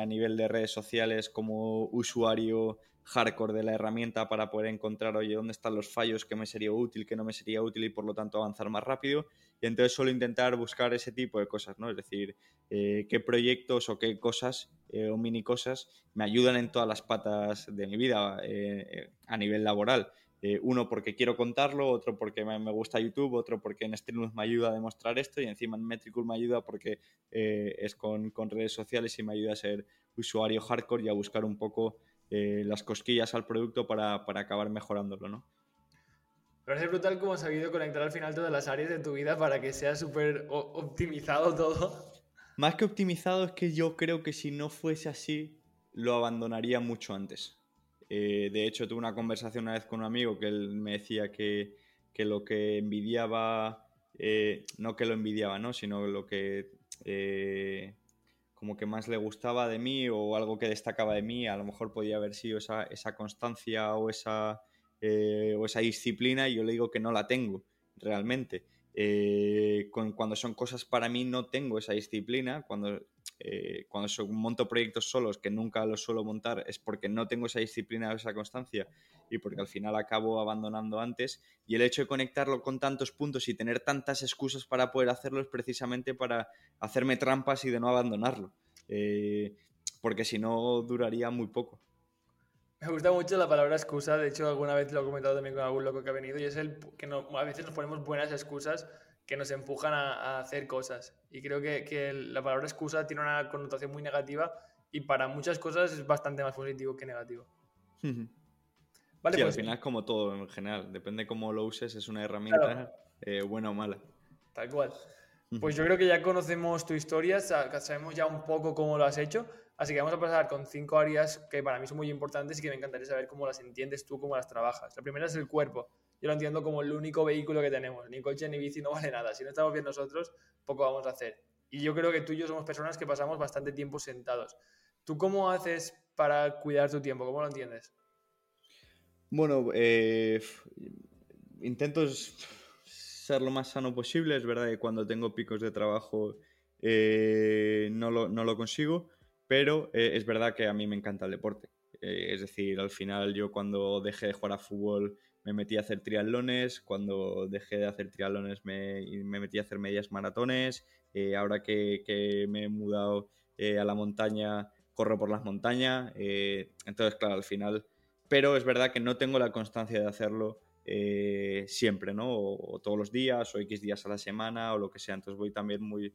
a nivel de redes sociales como usuario hardcore de la herramienta para poder encontrar, oye, dónde están los fallos que me sería útil, que no me sería útil y por lo tanto avanzar más rápido. Y entonces suelo intentar buscar ese tipo de cosas, ¿no? Es decir, eh, qué proyectos o qué cosas eh, o mini cosas me ayudan en todas las patas de mi vida eh, a nivel laboral. uno porque quiero contarlo, otro porque me, gusta YouTube, otro porque en Streamlabs me ayuda a demostrar esto y encima en Metricool me ayuda porque es con, con, redes sociales y me ayuda a ser usuario hardcore y a buscar un poco las cosquillas al producto para, para acabar mejorándolo, ¿no? Parece brutal cómo has sabido conectar al final todas las áreas de tu vida para que sea súper optimizado todo. Más que optimizado es que yo creo que si no fuese así, lo abandonaría mucho antes. Eh, de hecho, tuve una conversación una vez con un amigo que él me decía que, lo que envidiaba, eh, no que lo envidiaba, ¿no? sino lo que eh, como que más le gustaba de mí o algo que destacaba de mí, a lo mejor podía haber sido esa, esa constancia o esa eh, o esa disciplina y yo le digo que no la tengo realmente. Eh, cuando son cosas para mí no tengo esa disciplina, cuando, eh, cuando monto proyectos solos que nunca los suelo montar es porque no tengo esa disciplina o esa constancia y porque al final acabo abandonando antes y el hecho de conectarlo con tantos puntos y tener tantas excusas para poder hacerlo es precisamente para hacerme trampas y de no abandonarlo, porque si no duraría muy poco. Me gusta mucho la palabra excusa, de hecho alguna vez lo he comentado también con algún loco que ha venido y es el que no, a veces nos ponemos buenas excusas que nos empujan a, hacer cosas y creo que, que, la palabra excusa tiene una connotación muy negativa y para muchas cosas es bastante más positivo que negativo. Vale, sí, al pues final es como todo en general, depende cómo lo uses, es una herramienta eh, buena o mala. Tal cual. Pues yo creo que ya conocemos tu historia, sabemos ya un poco cómo lo has hecho, así que vamos a pasar con cinco áreas que para mí son muy importantes y que me encantaría saber cómo las entiendes tú, cómo las trabajas. La primera es el cuerpo. Yo lo entiendo como el único vehículo que tenemos. Ni coche ni bici no vale nada. Si no estamos bien nosotros, poco vamos a hacer. Y yo creo que tú y yo somos personas que pasamos bastante tiempo sentados. ¿Tú cómo haces para cuidar tu tiempo? ¿Cómo lo entiendes? Bueno, eh, intento ser lo más sano posible. Es verdad que cuando tengo picos de trabajo eh, no, lo, consigo, pero eh, es verdad que a mí me encanta el deporte. es decir, al final yo cuando dejé de jugar a fútbol me metí a hacer triatlones, cuando dejé de hacer triatlones me, me metí a hacer medias maratones, ahora que, me he mudado a la montaña, corro por las montañas, entonces claro, al final pero es verdad que no tengo la constancia de hacerlo eh, siempre, ¿no? O, todos los días, o X días a la semana, o lo que sea. Entonces voy también muy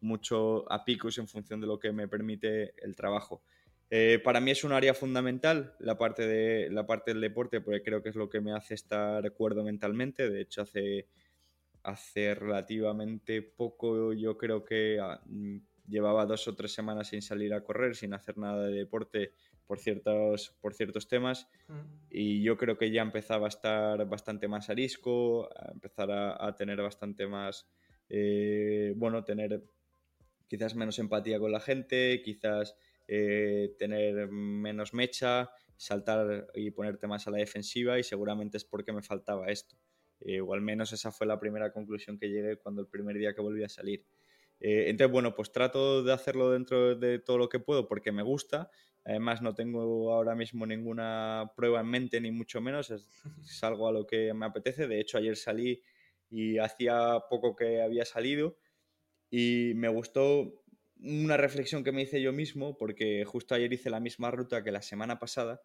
mucho a picos en función de lo que me permite el trabajo. Eh, para mí es un área fundamental la parte, de, la parte del deporte, porque creo que es lo que me hace estar cuerdo mentalmente. De hecho, hace, hace relativamente poco yo creo que ah, llevaba dos o tres semanas sin salir a correr, sin hacer nada de deporte por ciertos, por ciertos temas mm. y yo creo que ya empezaba a estar bastante más arisco, a empezar a, tener bastante más, eh, bueno, tener quizás menos empatía con la gente, quizás eh, tener menos mecha, saltar y ponerte más a la defensiva y seguramente es porque me faltaba esto. Eh, o al menos esa fue la primera conclusión que llegué cuando el primer día que volví a salir. entonces, bueno, pues trato de hacerlo dentro de todo lo que puedo porque me gusta Además, no tengo ahora mismo ninguna prueba en mente, ni mucho menos. Es, algo a lo que me apetece. De hecho, ayer salí y hacía poco que había salido y me gustó una reflexión que me hice yo mismo, porque justo ayer hice la misma ruta que la semana pasada,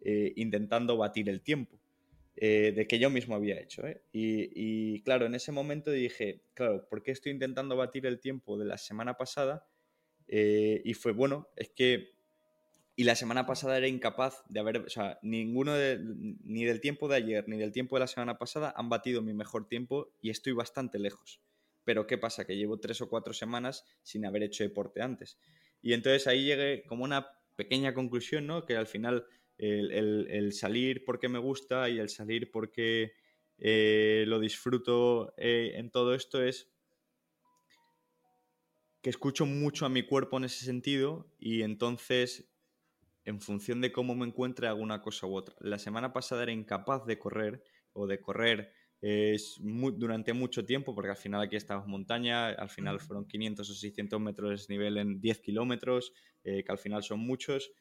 eh, intentando batir el tiempo. Eh, de que yo mismo había hecho. ¿eh? Y, claro, en ese momento dije, claro, ¿por qué estoy intentando batir el tiempo de la semana pasada? y fue, bueno, es que y la semana pasada era incapaz de haber, o sea, ninguno ni del tiempo de ayer ni del tiempo de la semana pasada han batido mi mejor tiempo y estoy bastante lejos. Pero ¿qué pasa? Que llevo tres o cuatro semanas sin haber hecho deporte antes. Y entonces ahí llegué como una pequeña conclusión, ¿no? Que al final el, salir porque me gusta y el salir porque eh, lo disfruto eh, en todo esto es que escucho mucho a mi cuerpo en ese sentido y entonces en función de cómo me encuentre alguna cosa u otra. La semana pasada era incapaz de correr o de correr durante mucho tiempo, porque al final aquí estamos montaña, al final fueron 500 o 600 metros de desnivel en 10 kilómetros, eh, que al final son muchos.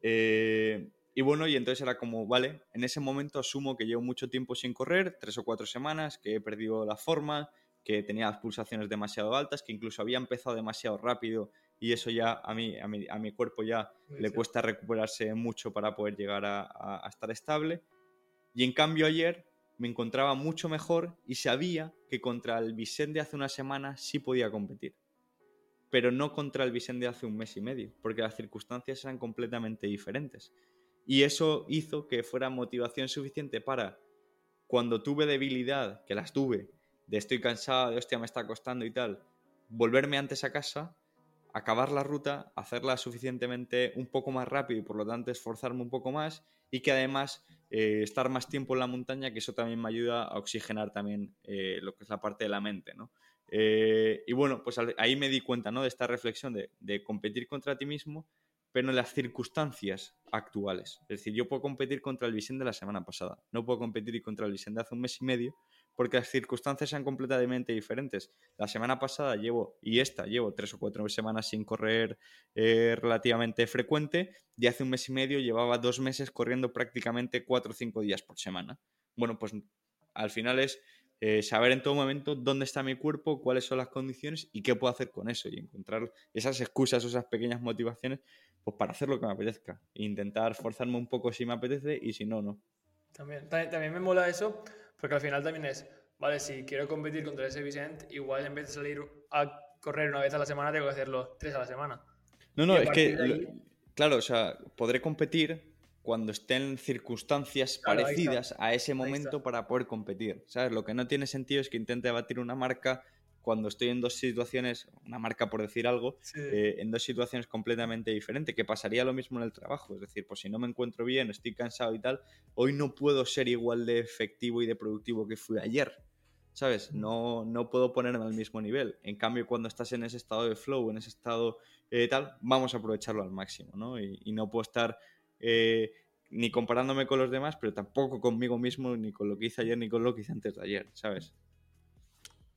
Eh, y bueno, y entonces era como, vale, en ese momento asumo que llevo mucho tiempo sin correr, tres o cuatro semanas, que he perdido la forma, que tenía las pulsaciones demasiado altas, que incluso había empezado demasiado rápido y eso ya a mí, a mi, a mi cuerpo ya le cuesta recuperarse mucho para poder llegar a, estar estable. Y en cambio ayer me encontraba mucho mejor y sabía que contra el Vicente hace una semana sí podía competir. Pero no contra el Vicente hace un mes y medio, porque las circunstancias eran completamente diferentes. Y eso hizo que fuera motivación suficiente para, cuando tuve debilidad, que las tuve, de estoy cansado, de hostia, me está costando y tal, volverme antes a casa acabar la ruta, hacerla suficientemente un poco más rápido y por lo tanto esforzarme un poco más y que además eh, estar más tiempo en la montaña, que eso también me ayuda a oxigenar también eh, lo que es la parte de la mente, ¿no? Eh, y bueno, pues ahí me di cuenta, ¿no? De esta reflexión de, de competir contra ti mismo, pero en las circunstancias actuales. Es decir, yo puedo competir contra el Vicente de la semana pasada, no puedo competir contra el Vicente de hace un mes y medio, porque las circunstancias son completamente diferentes. La semana pasada llevo, y esta llevo tres o cuatro semanas sin correr eh, relativamente frecuente, y hace un mes y medio llevaba dos meses corriendo prácticamente cuatro o cinco días por semana. Bueno, pues al final es eh, saber en todo momento dónde está mi cuerpo, cuáles son las condiciones y qué puedo hacer con eso, y encontrar esas excusas o esas pequeñas motivaciones pues para hacer lo que me apetezca. Intentar forzarme un poco si me apetece y si no, no. También, también me mola eso porque al final también es, vale, si quiero competir contra ese Vicente, igual en vez de salir a correr una vez a la semana, tengo que hacerlo tres a la semana. No, no, es que claro, o sea, podré competir cuando estén circunstancias parecidas a ese momento para poder competir. ¿Sabes? Lo que no tiene sentido es que intente batir una marca cuando estoy en dos situaciones, una marca por decir algo, eh, en dos situaciones completamente diferentes, que pasaría lo mismo en el trabajo. Es decir, pues si no me encuentro bien, estoy cansado y tal, hoy no puedo ser igual de efectivo y de productivo que fui ayer. ¿Sabes? No, no puedo ponerme al mismo nivel. En cambio, cuando estás en ese estado de flow, en ese estado eh, tal, vamos a aprovecharlo al máximo, ¿no? Y, no puedo estar eh, ni comparándome con los demás, pero tampoco conmigo mismo, ni con lo que hice ayer, ni con lo que hice antes de ayer, ¿sabes?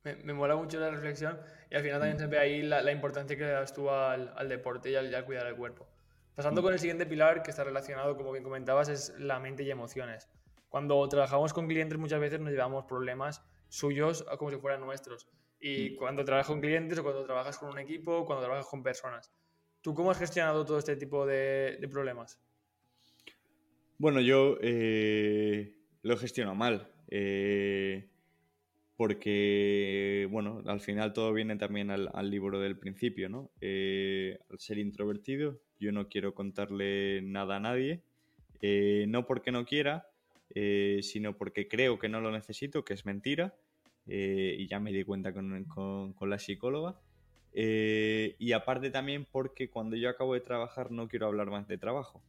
Me, mola mucho la reflexión y al final también se ve ahí la, importancia que le das tú al, deporte y al, cuidar el cuerpo. Pasando con el siguiente pilar que está relacionado, como bien comentabas, es la mente y emociones. Cuando trabajamos con clientes muchas veces nos llevamos problemas suyos como si fueran nuestros. Y mm. cuando trabajas con clientes o cuando trabajas con un equipo, cuando trabajas con personas. ¿Tú cómo has gestionado todo este tipo de, problemas? Bueno, yo eh, lo gestiono mal. Eh, porque, bueno, al final todo viene también al, libro del principio, ¿no? Eh, al ser introvertido, yo no quiero contarle nada a nadie, eh, no porque no quiera, eh, sino porque creo que no lo necesito, que es mentira, y ya me di cuenta con, con la psicóloga. y aparte también porque cuando yo acabo de trabajar no quiero hablar más de trabajo,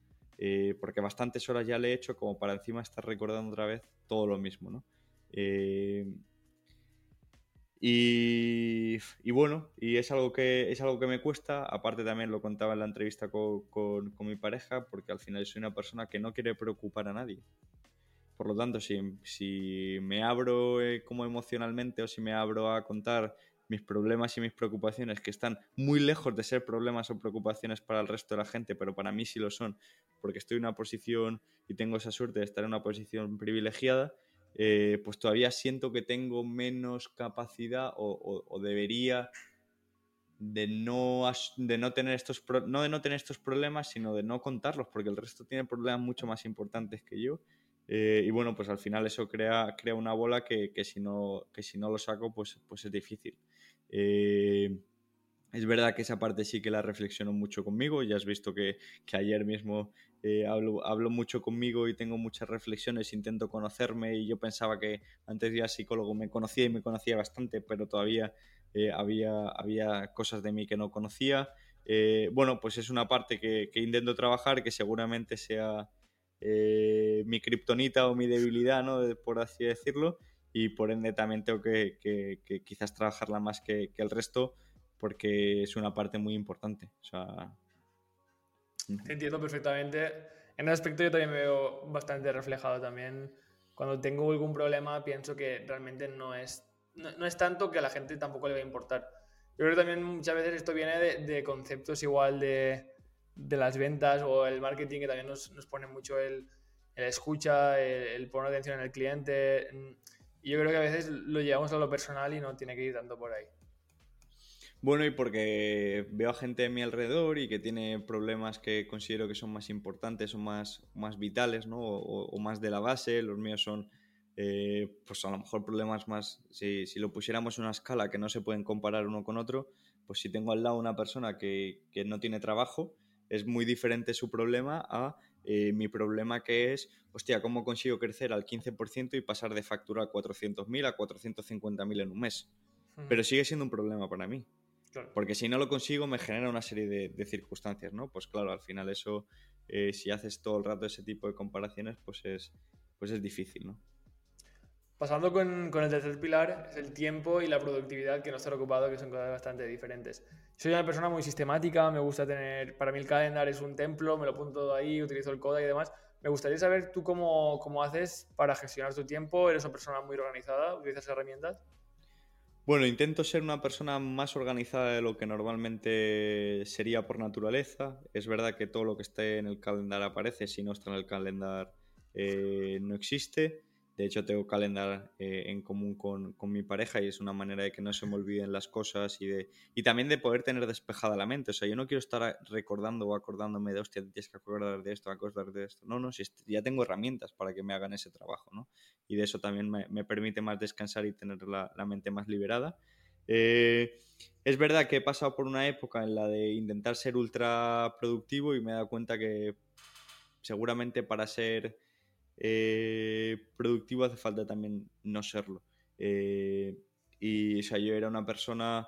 porque bastantes horas ya le he hecho como para encima estar recordando otra vez todo lo mismo, ¿no? Y, bueno, y es algo, que, es algo que me cuesta, aparte también lo contaba en la entrevista con, mi pareja, porque al final soy una persona que no quiere preocupar a nadie. Por lo tanto, si, si me abro eh, como emocionalmente o si me abro a contar mis problemas y mis preocupaciones, que están muy lejos de ser problemas o preocupaciones para el resto de la gente, pero para mí sí lo son, porque estoy en una posición y tengo esa suerte de estar en una posición privilegiada, eh, pues todavía siento que tengo menos capacidad o, debería de no, de no tener estos no de no tener estos problemas, sino de no contarlos, porque el resto tiene problemas mucho más importantes que yo. Eh, y bueno, pues al final eso crea, crea una bola que, si no, que si no lo saco, pues, pues es difícil. Eh, es verdad que esa parte sí que la reflexiono mucho conmigo. Ya has visto que, ayer mismo eh, hablo, mucho conmigo y tengo muchas reflexiones, intento conocerme y yo pensaba que antes de ir psicólogo me conocía y me conocía bastante, pero todavía eh, había, había cosas de mí que no conocía. Eh, bueno, pues es una parte que, intento trabajar, que seguramente sea mi kriptonita o mi debilidad, ¿no? por así decirlo, y por ende también tengo que, quizás trabajarla más que el resto porque es una parte muy importante. O sea... entiendo perfectamente. En ese aspecto yo también me veo bastante reflejado también. Cuando tengo algún problema pienso que realmente no es, no, es tanto que a la gente tampoco le va a importar. Yo creo que también muchas veces esto viene de, conceptos igual de, de, las ventas o el marketing que también nos, nos pone mucho el, el escucha, el, el, poner atención en el cliente. Y yo creo que a veces lo llevamos a lo personal y no tiene que ir tanto por ahí. Bueno, y porque veo a gente a mi alrededor y que tiene problemas que considero que son más importantes o más, más vitales, ¿no? O, más de la base. Los míos son, eh, pues a lo mejor problemas más, si, si, lo pusiéramos en una escala que no se pueden comparar uno con otro, pues si tengo al lado una persona que, que no tiene trabajo, es muy diferente su problema a eh, mi problema que es, hostia, ¿cómo consigo crecer al 15% y pasar de facturar 400.000 a 450.000 en un mes? Hmm. Pero sigue siendo un problema para mí. Porque si no lo consigo me genera una serie de, circunstancias, ¿no? Pues claro, al final eso, eh, si haces todo el rato ese tipo de comparaciones, pues es, pues es difícil, ¿no? Pasando con, con, el tercer pilar, es el tiempo y la productividad que nos ha ocupado, que son cosas bastante diferentes. Soy una persona muy sistemática, me gusta tener, para mí el calendar es un templo, me lo todo ahí, utilizo el Koda y demás. Me gustaría saber tú cómo, cómo haces para gestionar tu tiempo, eres una persona muy organizada, utilizas herramientas. Bueno, intento ser una persona más organizada de lo que normalmente sería por naturaleza. Es verdad que todo lo que esté en el calendario aparece, si no está en el calendario eh, no existe. De hecho, tengo calendar eh, en común con, mi pareja y es una manera de que no se me olviden las cosas y, de, y también de poder tener despejada la mente. O sea, yo no quiero estar recordando o acordándome de, hostia, tienes que acordar de esto, acordar de esto. No, no, ya tengo herramientas para que me hagan ese trabajo, ¿no? Y de eso también me, permite más descansar y tener la, mente más liberada. Eh, es verdad que he pasado por una época en la de intentar ser ultra productivo y me he dado cuenta que seguramente para ser eh, productivo hace falta también no serlo. Eh, y o sea, yo era una persona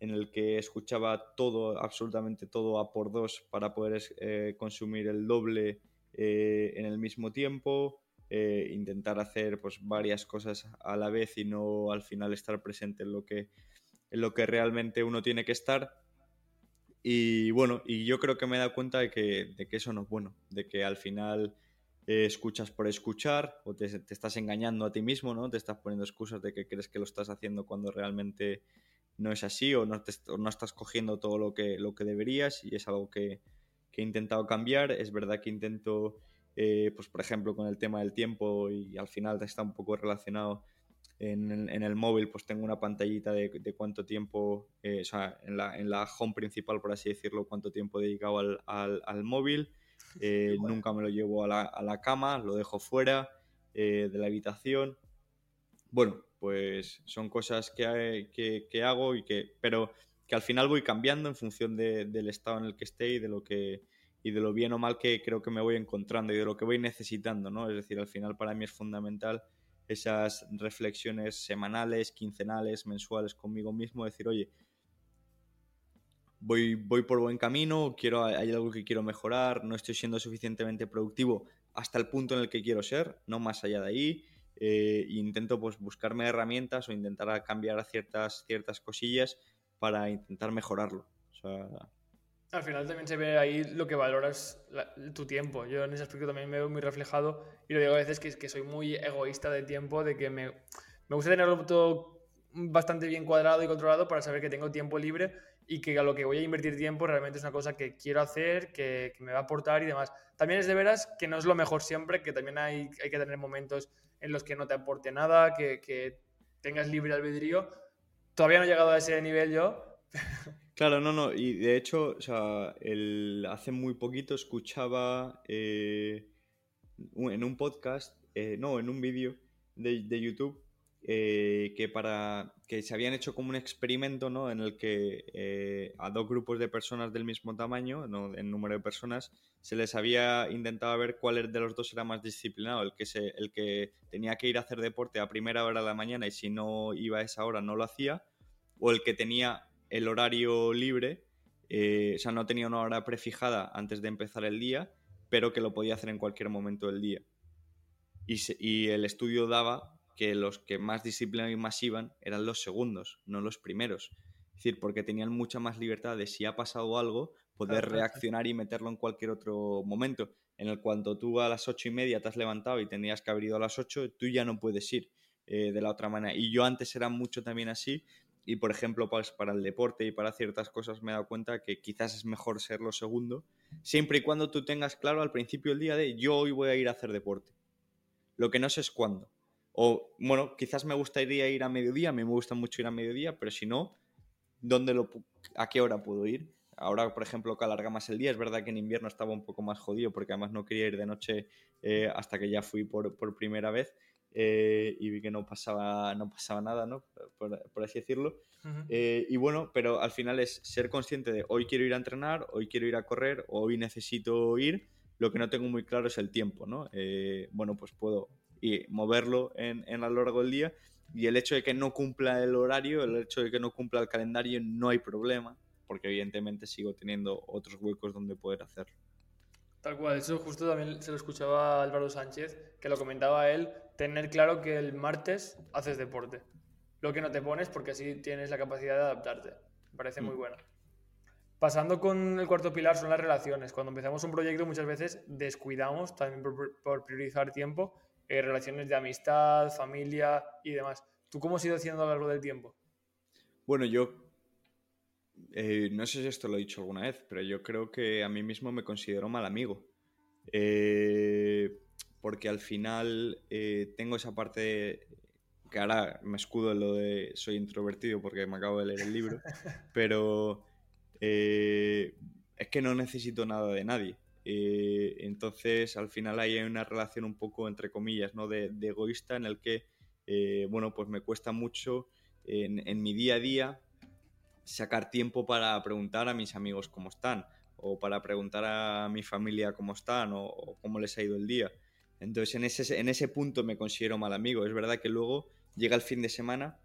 en el que escuchaba todo, absolutamente todo a por dos para poder eh, consumir el doble en el mismo tiempo, intentar hacer pues varias cosas a la vez y no al final estar presente en lo que en lo que realmente uno tiene que estar. Y bueno, y yo creo que me he dado cuenta de que, de que eso no es bueno, de que al final eh, escuchas por escuchar o te, estás engañando a ti mismo, ¿no? Te estás poniendo excusas de que crees que lo estás haciendo cuando realmente no es así o no, no estás cogiendo todo lo que, lo que deberías y es algo que, que he intentado cambiar. Es verdad que intento, eh, pues por ejemplo, con el tema del tiempo y al final está un poco relacionado en, el móvil pues tengo una pantallita de, cuánto tiempo, eh, o sea, en la, en la, home principal, por así decirlo, cuánto tiempo he dedicado al, al, móvil. Eh, nunca me lo llevo a la, a la cama, lo dejo fuera eh, de la habitación. Bueno, pues son cosas que, que, que, hago y que, pero que al final voy cambiando en función de, del estado en el que esté y de lo que y de lo bien o mal que creo que me voy encontrando y de lo que voy necesitando, ¿no? Es decir, al final para mí es fundamental esas reflexiones semanales, quincenales, mensuales conmigo mismo, decir, oye, voy, voy por buen camino, quiero, hay algo que quiero mejorar, no estoy siendo suficientemente productivo hasta el punto en el que quiero ser, no más allá de ahí. Eh, intento pues buscarme herramientas o intentar cambiar ciertas, ciertas cosillas para intentar mejorarlo. O sea, al final también se ve ahí lo que valoras tu tiempo. Yo en ese aspecto también me veo muy reflejado y lo digo a veces que, que soy muy egoísta de tiempo, de que me, me gusta tenerlo todo bastante bien cuadrado y controlado para saber que tengo tiempo libre y que a lo que voy a invertir tiempo realmente es una cosa que quiero hacer, que, que me va a aportar y demás. También es de veras que no es lo mejor siempre, que también hay, hay que tener momentos en los que no te aporte nada, que, que tengas libre albedrío. Todavía no he llegado a ese nivel yo, Claro, no, no, y de hecho, o sea, el, hace muy poquito escuchaba eh, en un podcast, eh, no, en un vídeo de, de, YouTube, eh, que para que se habían hecho como un experimento, ¿no? En el que a dos grupos de personas del mismo tamaño, ¿no? en número de personas, se les había intentado ver cuál de los dos era más disciplinado, el que, se, el que tenía que ir a hacer deporte a primera hora de la mañana y si no iba a esa hora no lo hacía, o el que tenía el horario libre, eh, o sea, no tenía una hora prefijada antes de empezar el día, pero que lo podía hacer en cualquier momento del día. Y, el estudio daba que los que más disciplina y más iban eran los segundos, no los primeros. Es decir, porque tenían mucha más libertad de si ha pasado algo, poder reaccionar y meterlo en cualquier otro momento. En el cuanto tú a las ocho y media te has levantado y tenías que haber ido a las ocho, tú ya no puedes ir eh, de la otra manera. Y yo antes era mucho también así, y por ejemplo, pues para el deporte y para ciertas cosas me he dado cuenta que quizás es mejor ser lo segundo, siempre y cuando tú tengas claro al principio del día de yo hoy voy a ir a hacer deporte. Lo que no sé es cuándo. O bueno, quizás me gustaría ir a mediodía, a mí me gusta mucho ir a mediodía, pero si no, ¿dónde lo, ¿a qué hora puedo ir? Ahora, por ejemplo, que alarga más el día, es verdad que en invierno estaba un poco más jodido porque además no quería ir de noche eh, hasta que ya fui por, por primera vez eh, y vi que no pasaba, no pasaba nada, ¿no? Por, así decirlo. Eh, y bueno, pero al final es ser consciente de hoy quiero ir a entrenar, hoy quiero ir a correr, hoy necesito ir. Lo que no tengo muy claro es el tiempo, ¿no? Bueno, pues puedo ir, moverlo en, en, a lo largo del día y el hecho de que no cumpla el horario, el hecho de que no cumpla el calendario, no hay problema, porque evidentemente sigo teniendo otros huecos donde poder hacerlo. Tal cual, eso justo también se lo escuchaba Álvaro Sánchez, que lo comentaba él, tener claro que el martes haces deporte. Lo que no te pones porque así tienes la capacidad de adaptarte. Me parece muy mm. bueno. Pasando con el cuarto pilar son las relaciones. Cuando empezamos un proyecto muchas veces descuidamos también por, priorizar tiempo, eh, relaciones de amistad, familia y demás. ¿Tú cómo has ido haciendo a lo largo del tiempo? Bueno, yo eh, no sé si esto lo he dicho alguna vez, pero yo creo que a mí mismo me considero mal amigo. Eh, porque al final eh, tengo esa parte que ahora me escudo en lo de soy introvertido porque me acabo de leer el libro, pero es que no necesito nada de nadie. Entonces al final hay una relación un poco entre comillas, ¿no? De, de egoísta en el que, bueno, pues me cuesta mucho en, mi día a día sacar tiempo para preguntar a mis amigos cómo están o para preguntar a mi familia cómo están o, cómo les ha ido el día. Entonces en ese, en ese punto me considero mal amigo. Es verdad que luego llega el fin de semana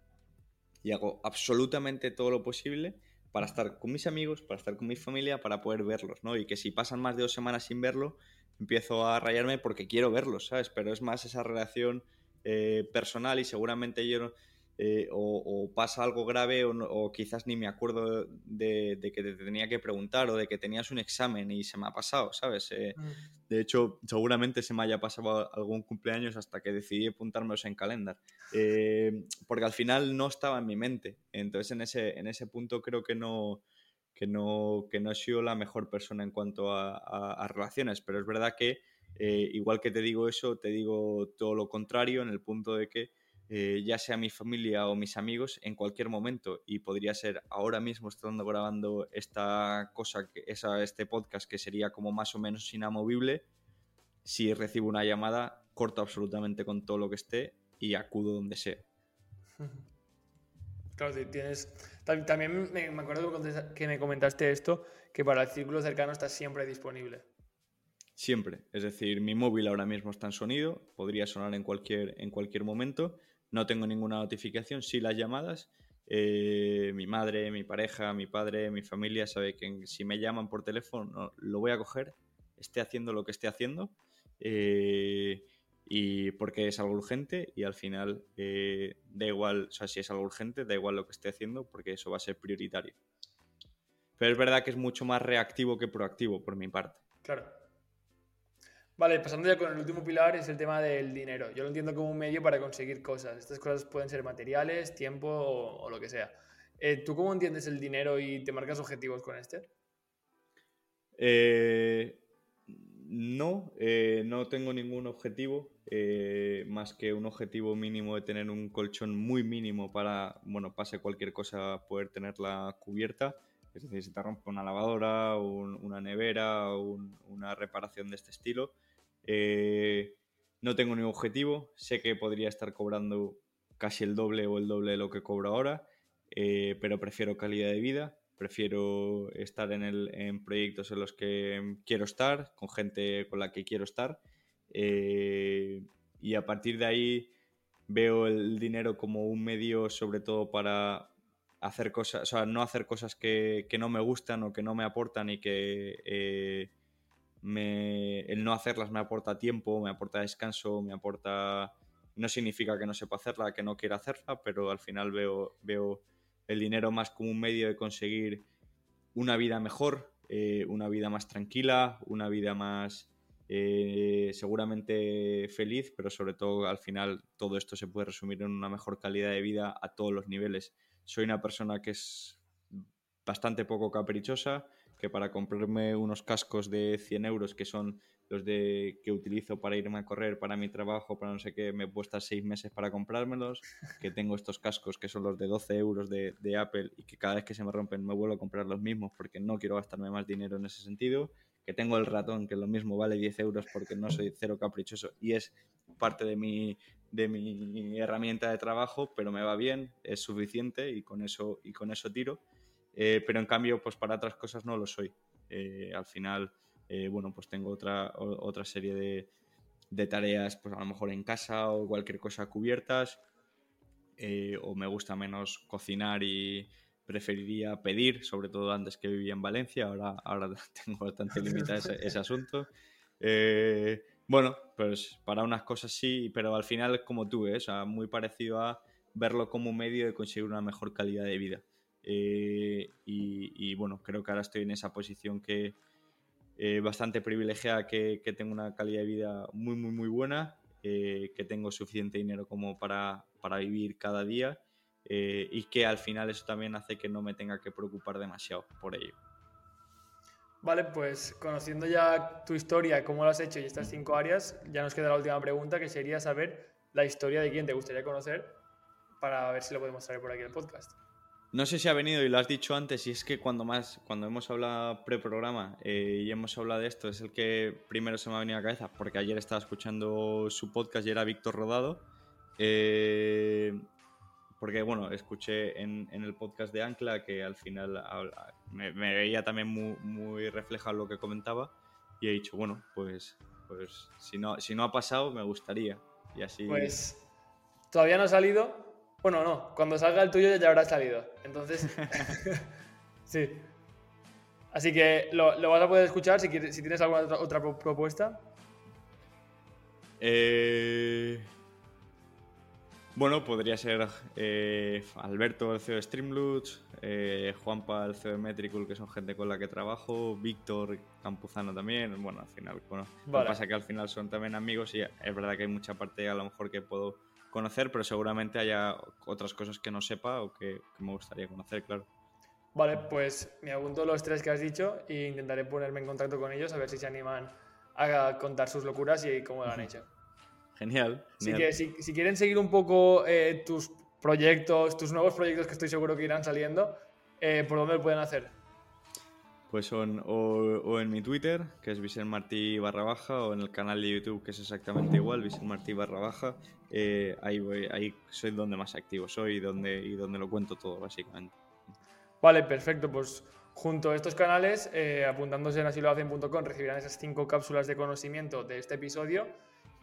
y hago absolutamente todo lo posible para estar con mis amigos, para estar con mi familia, para poder verlos, ¿no? Y que si pasan más de dos semanas sin verlo, empiezo a rayarme porque quiero verlos, ¿sabes? Pero es más esa relación eh, personal y seguramente yo eh, o, pasa algo grave o, quizás ni me acuerdo de, que te tenía que preguntar o de que tenías un examen y se me ha pasado, ¿sabes? Eh, mm. De hecho, seguramente se me haya pasado algún cumpleaños hasta que decidí apuntármelos en calendar, eh, porque al final no estaba en mi mente. Entonces, en ese, en ese punto creo que no, que, no, que no he sido la mejor persona en cuanto a relaciones, pero es verdad que igual que te digo eso, te digo todo lo contrario en el punto de que eh, ya sea mi familia o mis amigos, en cualquier momento. Y podría ser ahora mismo estando grabando esta cosa, esa, este podcast que sería como más o menos inamovible. Si recibo una llamada, corto absolutamente con todo lo que esté y acudo donde sea. Claro, tienes. También me, acuerdo que me comentaste esto, que para el círculo cercano estás siempre disponible. Siempre. Es decir, mi móvil ahora mismo está en sonido, podría sonar en cualquier, en cualquier momento no tengo ninguna notificación, sí las llamadas. Eh, mi madre, mi pareja, mi padre, mi familia sabe que si me llaman por teléfono lo voy a coger, esté haciendo lo que esté haciendo. Eh, y porque es algo urgente y al final eh, da igual, o sea, si es algo urgente, da igual lo que esté haciendo porque eso va a ser prioritario. Pero es verdad que es mucho más reactivo que proactivo por mi parte. Claro. Vale, pasando ya con el último pilar, es el tema del dinero. Yo lo entiendo como un medio para conseguir cosas. Estas cosas pueden ser materiales, tiempo o, lo que sea. Eh, ¿Tú cómo entiendes el dinero y te marcas objetivos con este? Eh, no, eh, no tengo ningún objetivo, más que un objetivo mínimo de tener un colchón muy mínimo para, bueno, pase cualquier cosa, poder tenerla cubierta. Es decir, si te rompe una lavadora, una nevera, una reparación de este estilo. Eh, no tengo ningún objetivo, sé que podría estar cobrando casi el doble o el doble de lo que cobro ahora, eh, pero prefiero calidad de vida, prefiero estar en, el, proyectos en los que quiero estar, con gente con la que quiero estar, eh, y a partir de ahí veo el dinero como un medio sobre todo para hacer cosas, o sea, no hacer cosas que, que no me gustan o que no me aportan y que el no hacerlas me aporta tiempo, me aporta descanso, me aporta... No significa que no sepa hacerla, que no quiera hacerla, pero al final veo, veo el dinero más como un medio de conseguir una vida mejor, eh, una vida más tranquila, una vida más eh, seguramente feliz, pero sobre todo al final todo esto se puede resumir en una mejor calidad de vida a todos los niveles. Soy una persona que es bastante poco caprichosa, que para comprarme unos cascos de 100 euros, que son los de que utilizo para irme a correr, para mi trabajo, para no sé qué, me cuesta seis meses para comprármelos, que tengo estos cascos que son los de 12 euros de, de, Apple y que cada vez que se me rompen me vuelvo a comprar los mismos porque no quiero gastarme más dinero en ese sentido, que tengo el ratón que lo mismo vale 10 euros porque no soy cero caprichoso y es parte de mi, de mi herramienta de trabajo, pero me va bien, es suficiente y con eso, y con eso tiro. Eh, pero en cambio, pues para otras cosas no lo soy. Eh, al final, eh, bueno, pues tengo otra, otra serie de, de, tareas, pues a lo mejor en casa o cualquier cosa cubiertas, o me gusta menos cocinar y preferiría pedir, sobre todo antes que vivía en Valencia, ahora, ahora tengo bastante limitado ese, ese, asunto. bueno, pues para unas cosas sí, pero al final como tú, o sea, muy parecido a verlo como un medio de conseguir una mejor calidad de vida. Eh, y, bueno, creo que ahora estoy en esa posición que eh, bastante privilegiada, que, que, tengo una calidad de vida muy, muy, muy buena, eh, que tengo suficiente dinero como para, para vivir cada día y que al final eso también hace que no me tenga que preocupar demasiado por ello. Vale, pues conociendo ya tu historia, cómo lo has hecho y estas cinco áreas, ya nos queda la última pregunta, que sería saber la historia de quién te gustaría conocer para ver si lo podemos traer por aquí el podcast. No sé si ha venido y lo has dicho antes, y es que cuando más, cuando hemos hablado pre-programa eh, y hemos hablado de esto, es el que primero se me ha venido a la cabeza, porque ayer estaba escuchando su podcast y era Víctor Rodado. Eh, porque bueno, escuché en, el podcast de Ancla que al final me, veía también muy, muy reflejado lo que comentaba y he dicho, bueno, pues, pues si, no, si no ha pasado, me gustaría. Y así... Pues todavía no ha salido. Bueno, no, cuando salga el tuyo ya habrá salido. Entonces, sí. Así que lo, vas a poder escuchar si, quieres, si tienes alguna otra, propuesta. Eh... Bueno, podría ser eh, Alberto, el CEO de Streamloots, eh, Juanpa, el CEO de Metricool, que son gente con la que trabajo, Víctor Campuzano también. Bueno, al final, bueno, lo que pasa que al final son también amigos y es verdad que hay mucha parte a lo mejor que puedo conocer, pero seguramente haya otras cosas que no sepa o que, me gustaría conocer, claro. Vale, pues me apunto los tres que has dicho e intentaré ponerme en contacto con ellos a ver si se animan a contar sus locuras y cómo lo han hecho. Genial. Así que si, quieren seguir un poco eh, tus proyectos, tus nuevos proyectos que estoy seguro que irán saliendo, eh, ¿por dónde lo pueden hacer? Pues son o, en mi Twitter, que es Vicente Martí barra baja, o en el canal de YouTube, que es exactamente igual, Vicente Martí barra baja. Eh, ahí, voy, ahí soy donde más activo soy y donde, y donde lo cuento todo, básicamente. Vale, perfecto. Pues junto a estos canales, apuntándose en asilohacen.com, recibirán esas cinco cápsulas de conocimiento de este episodio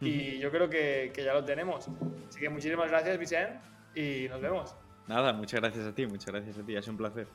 y yo creo que, que, ya lo tenemos. Así que muchísimas gracias, Vicente, y nos vemos. Nada, muchas gracias a ti, muchas gracias a ti, es un placer.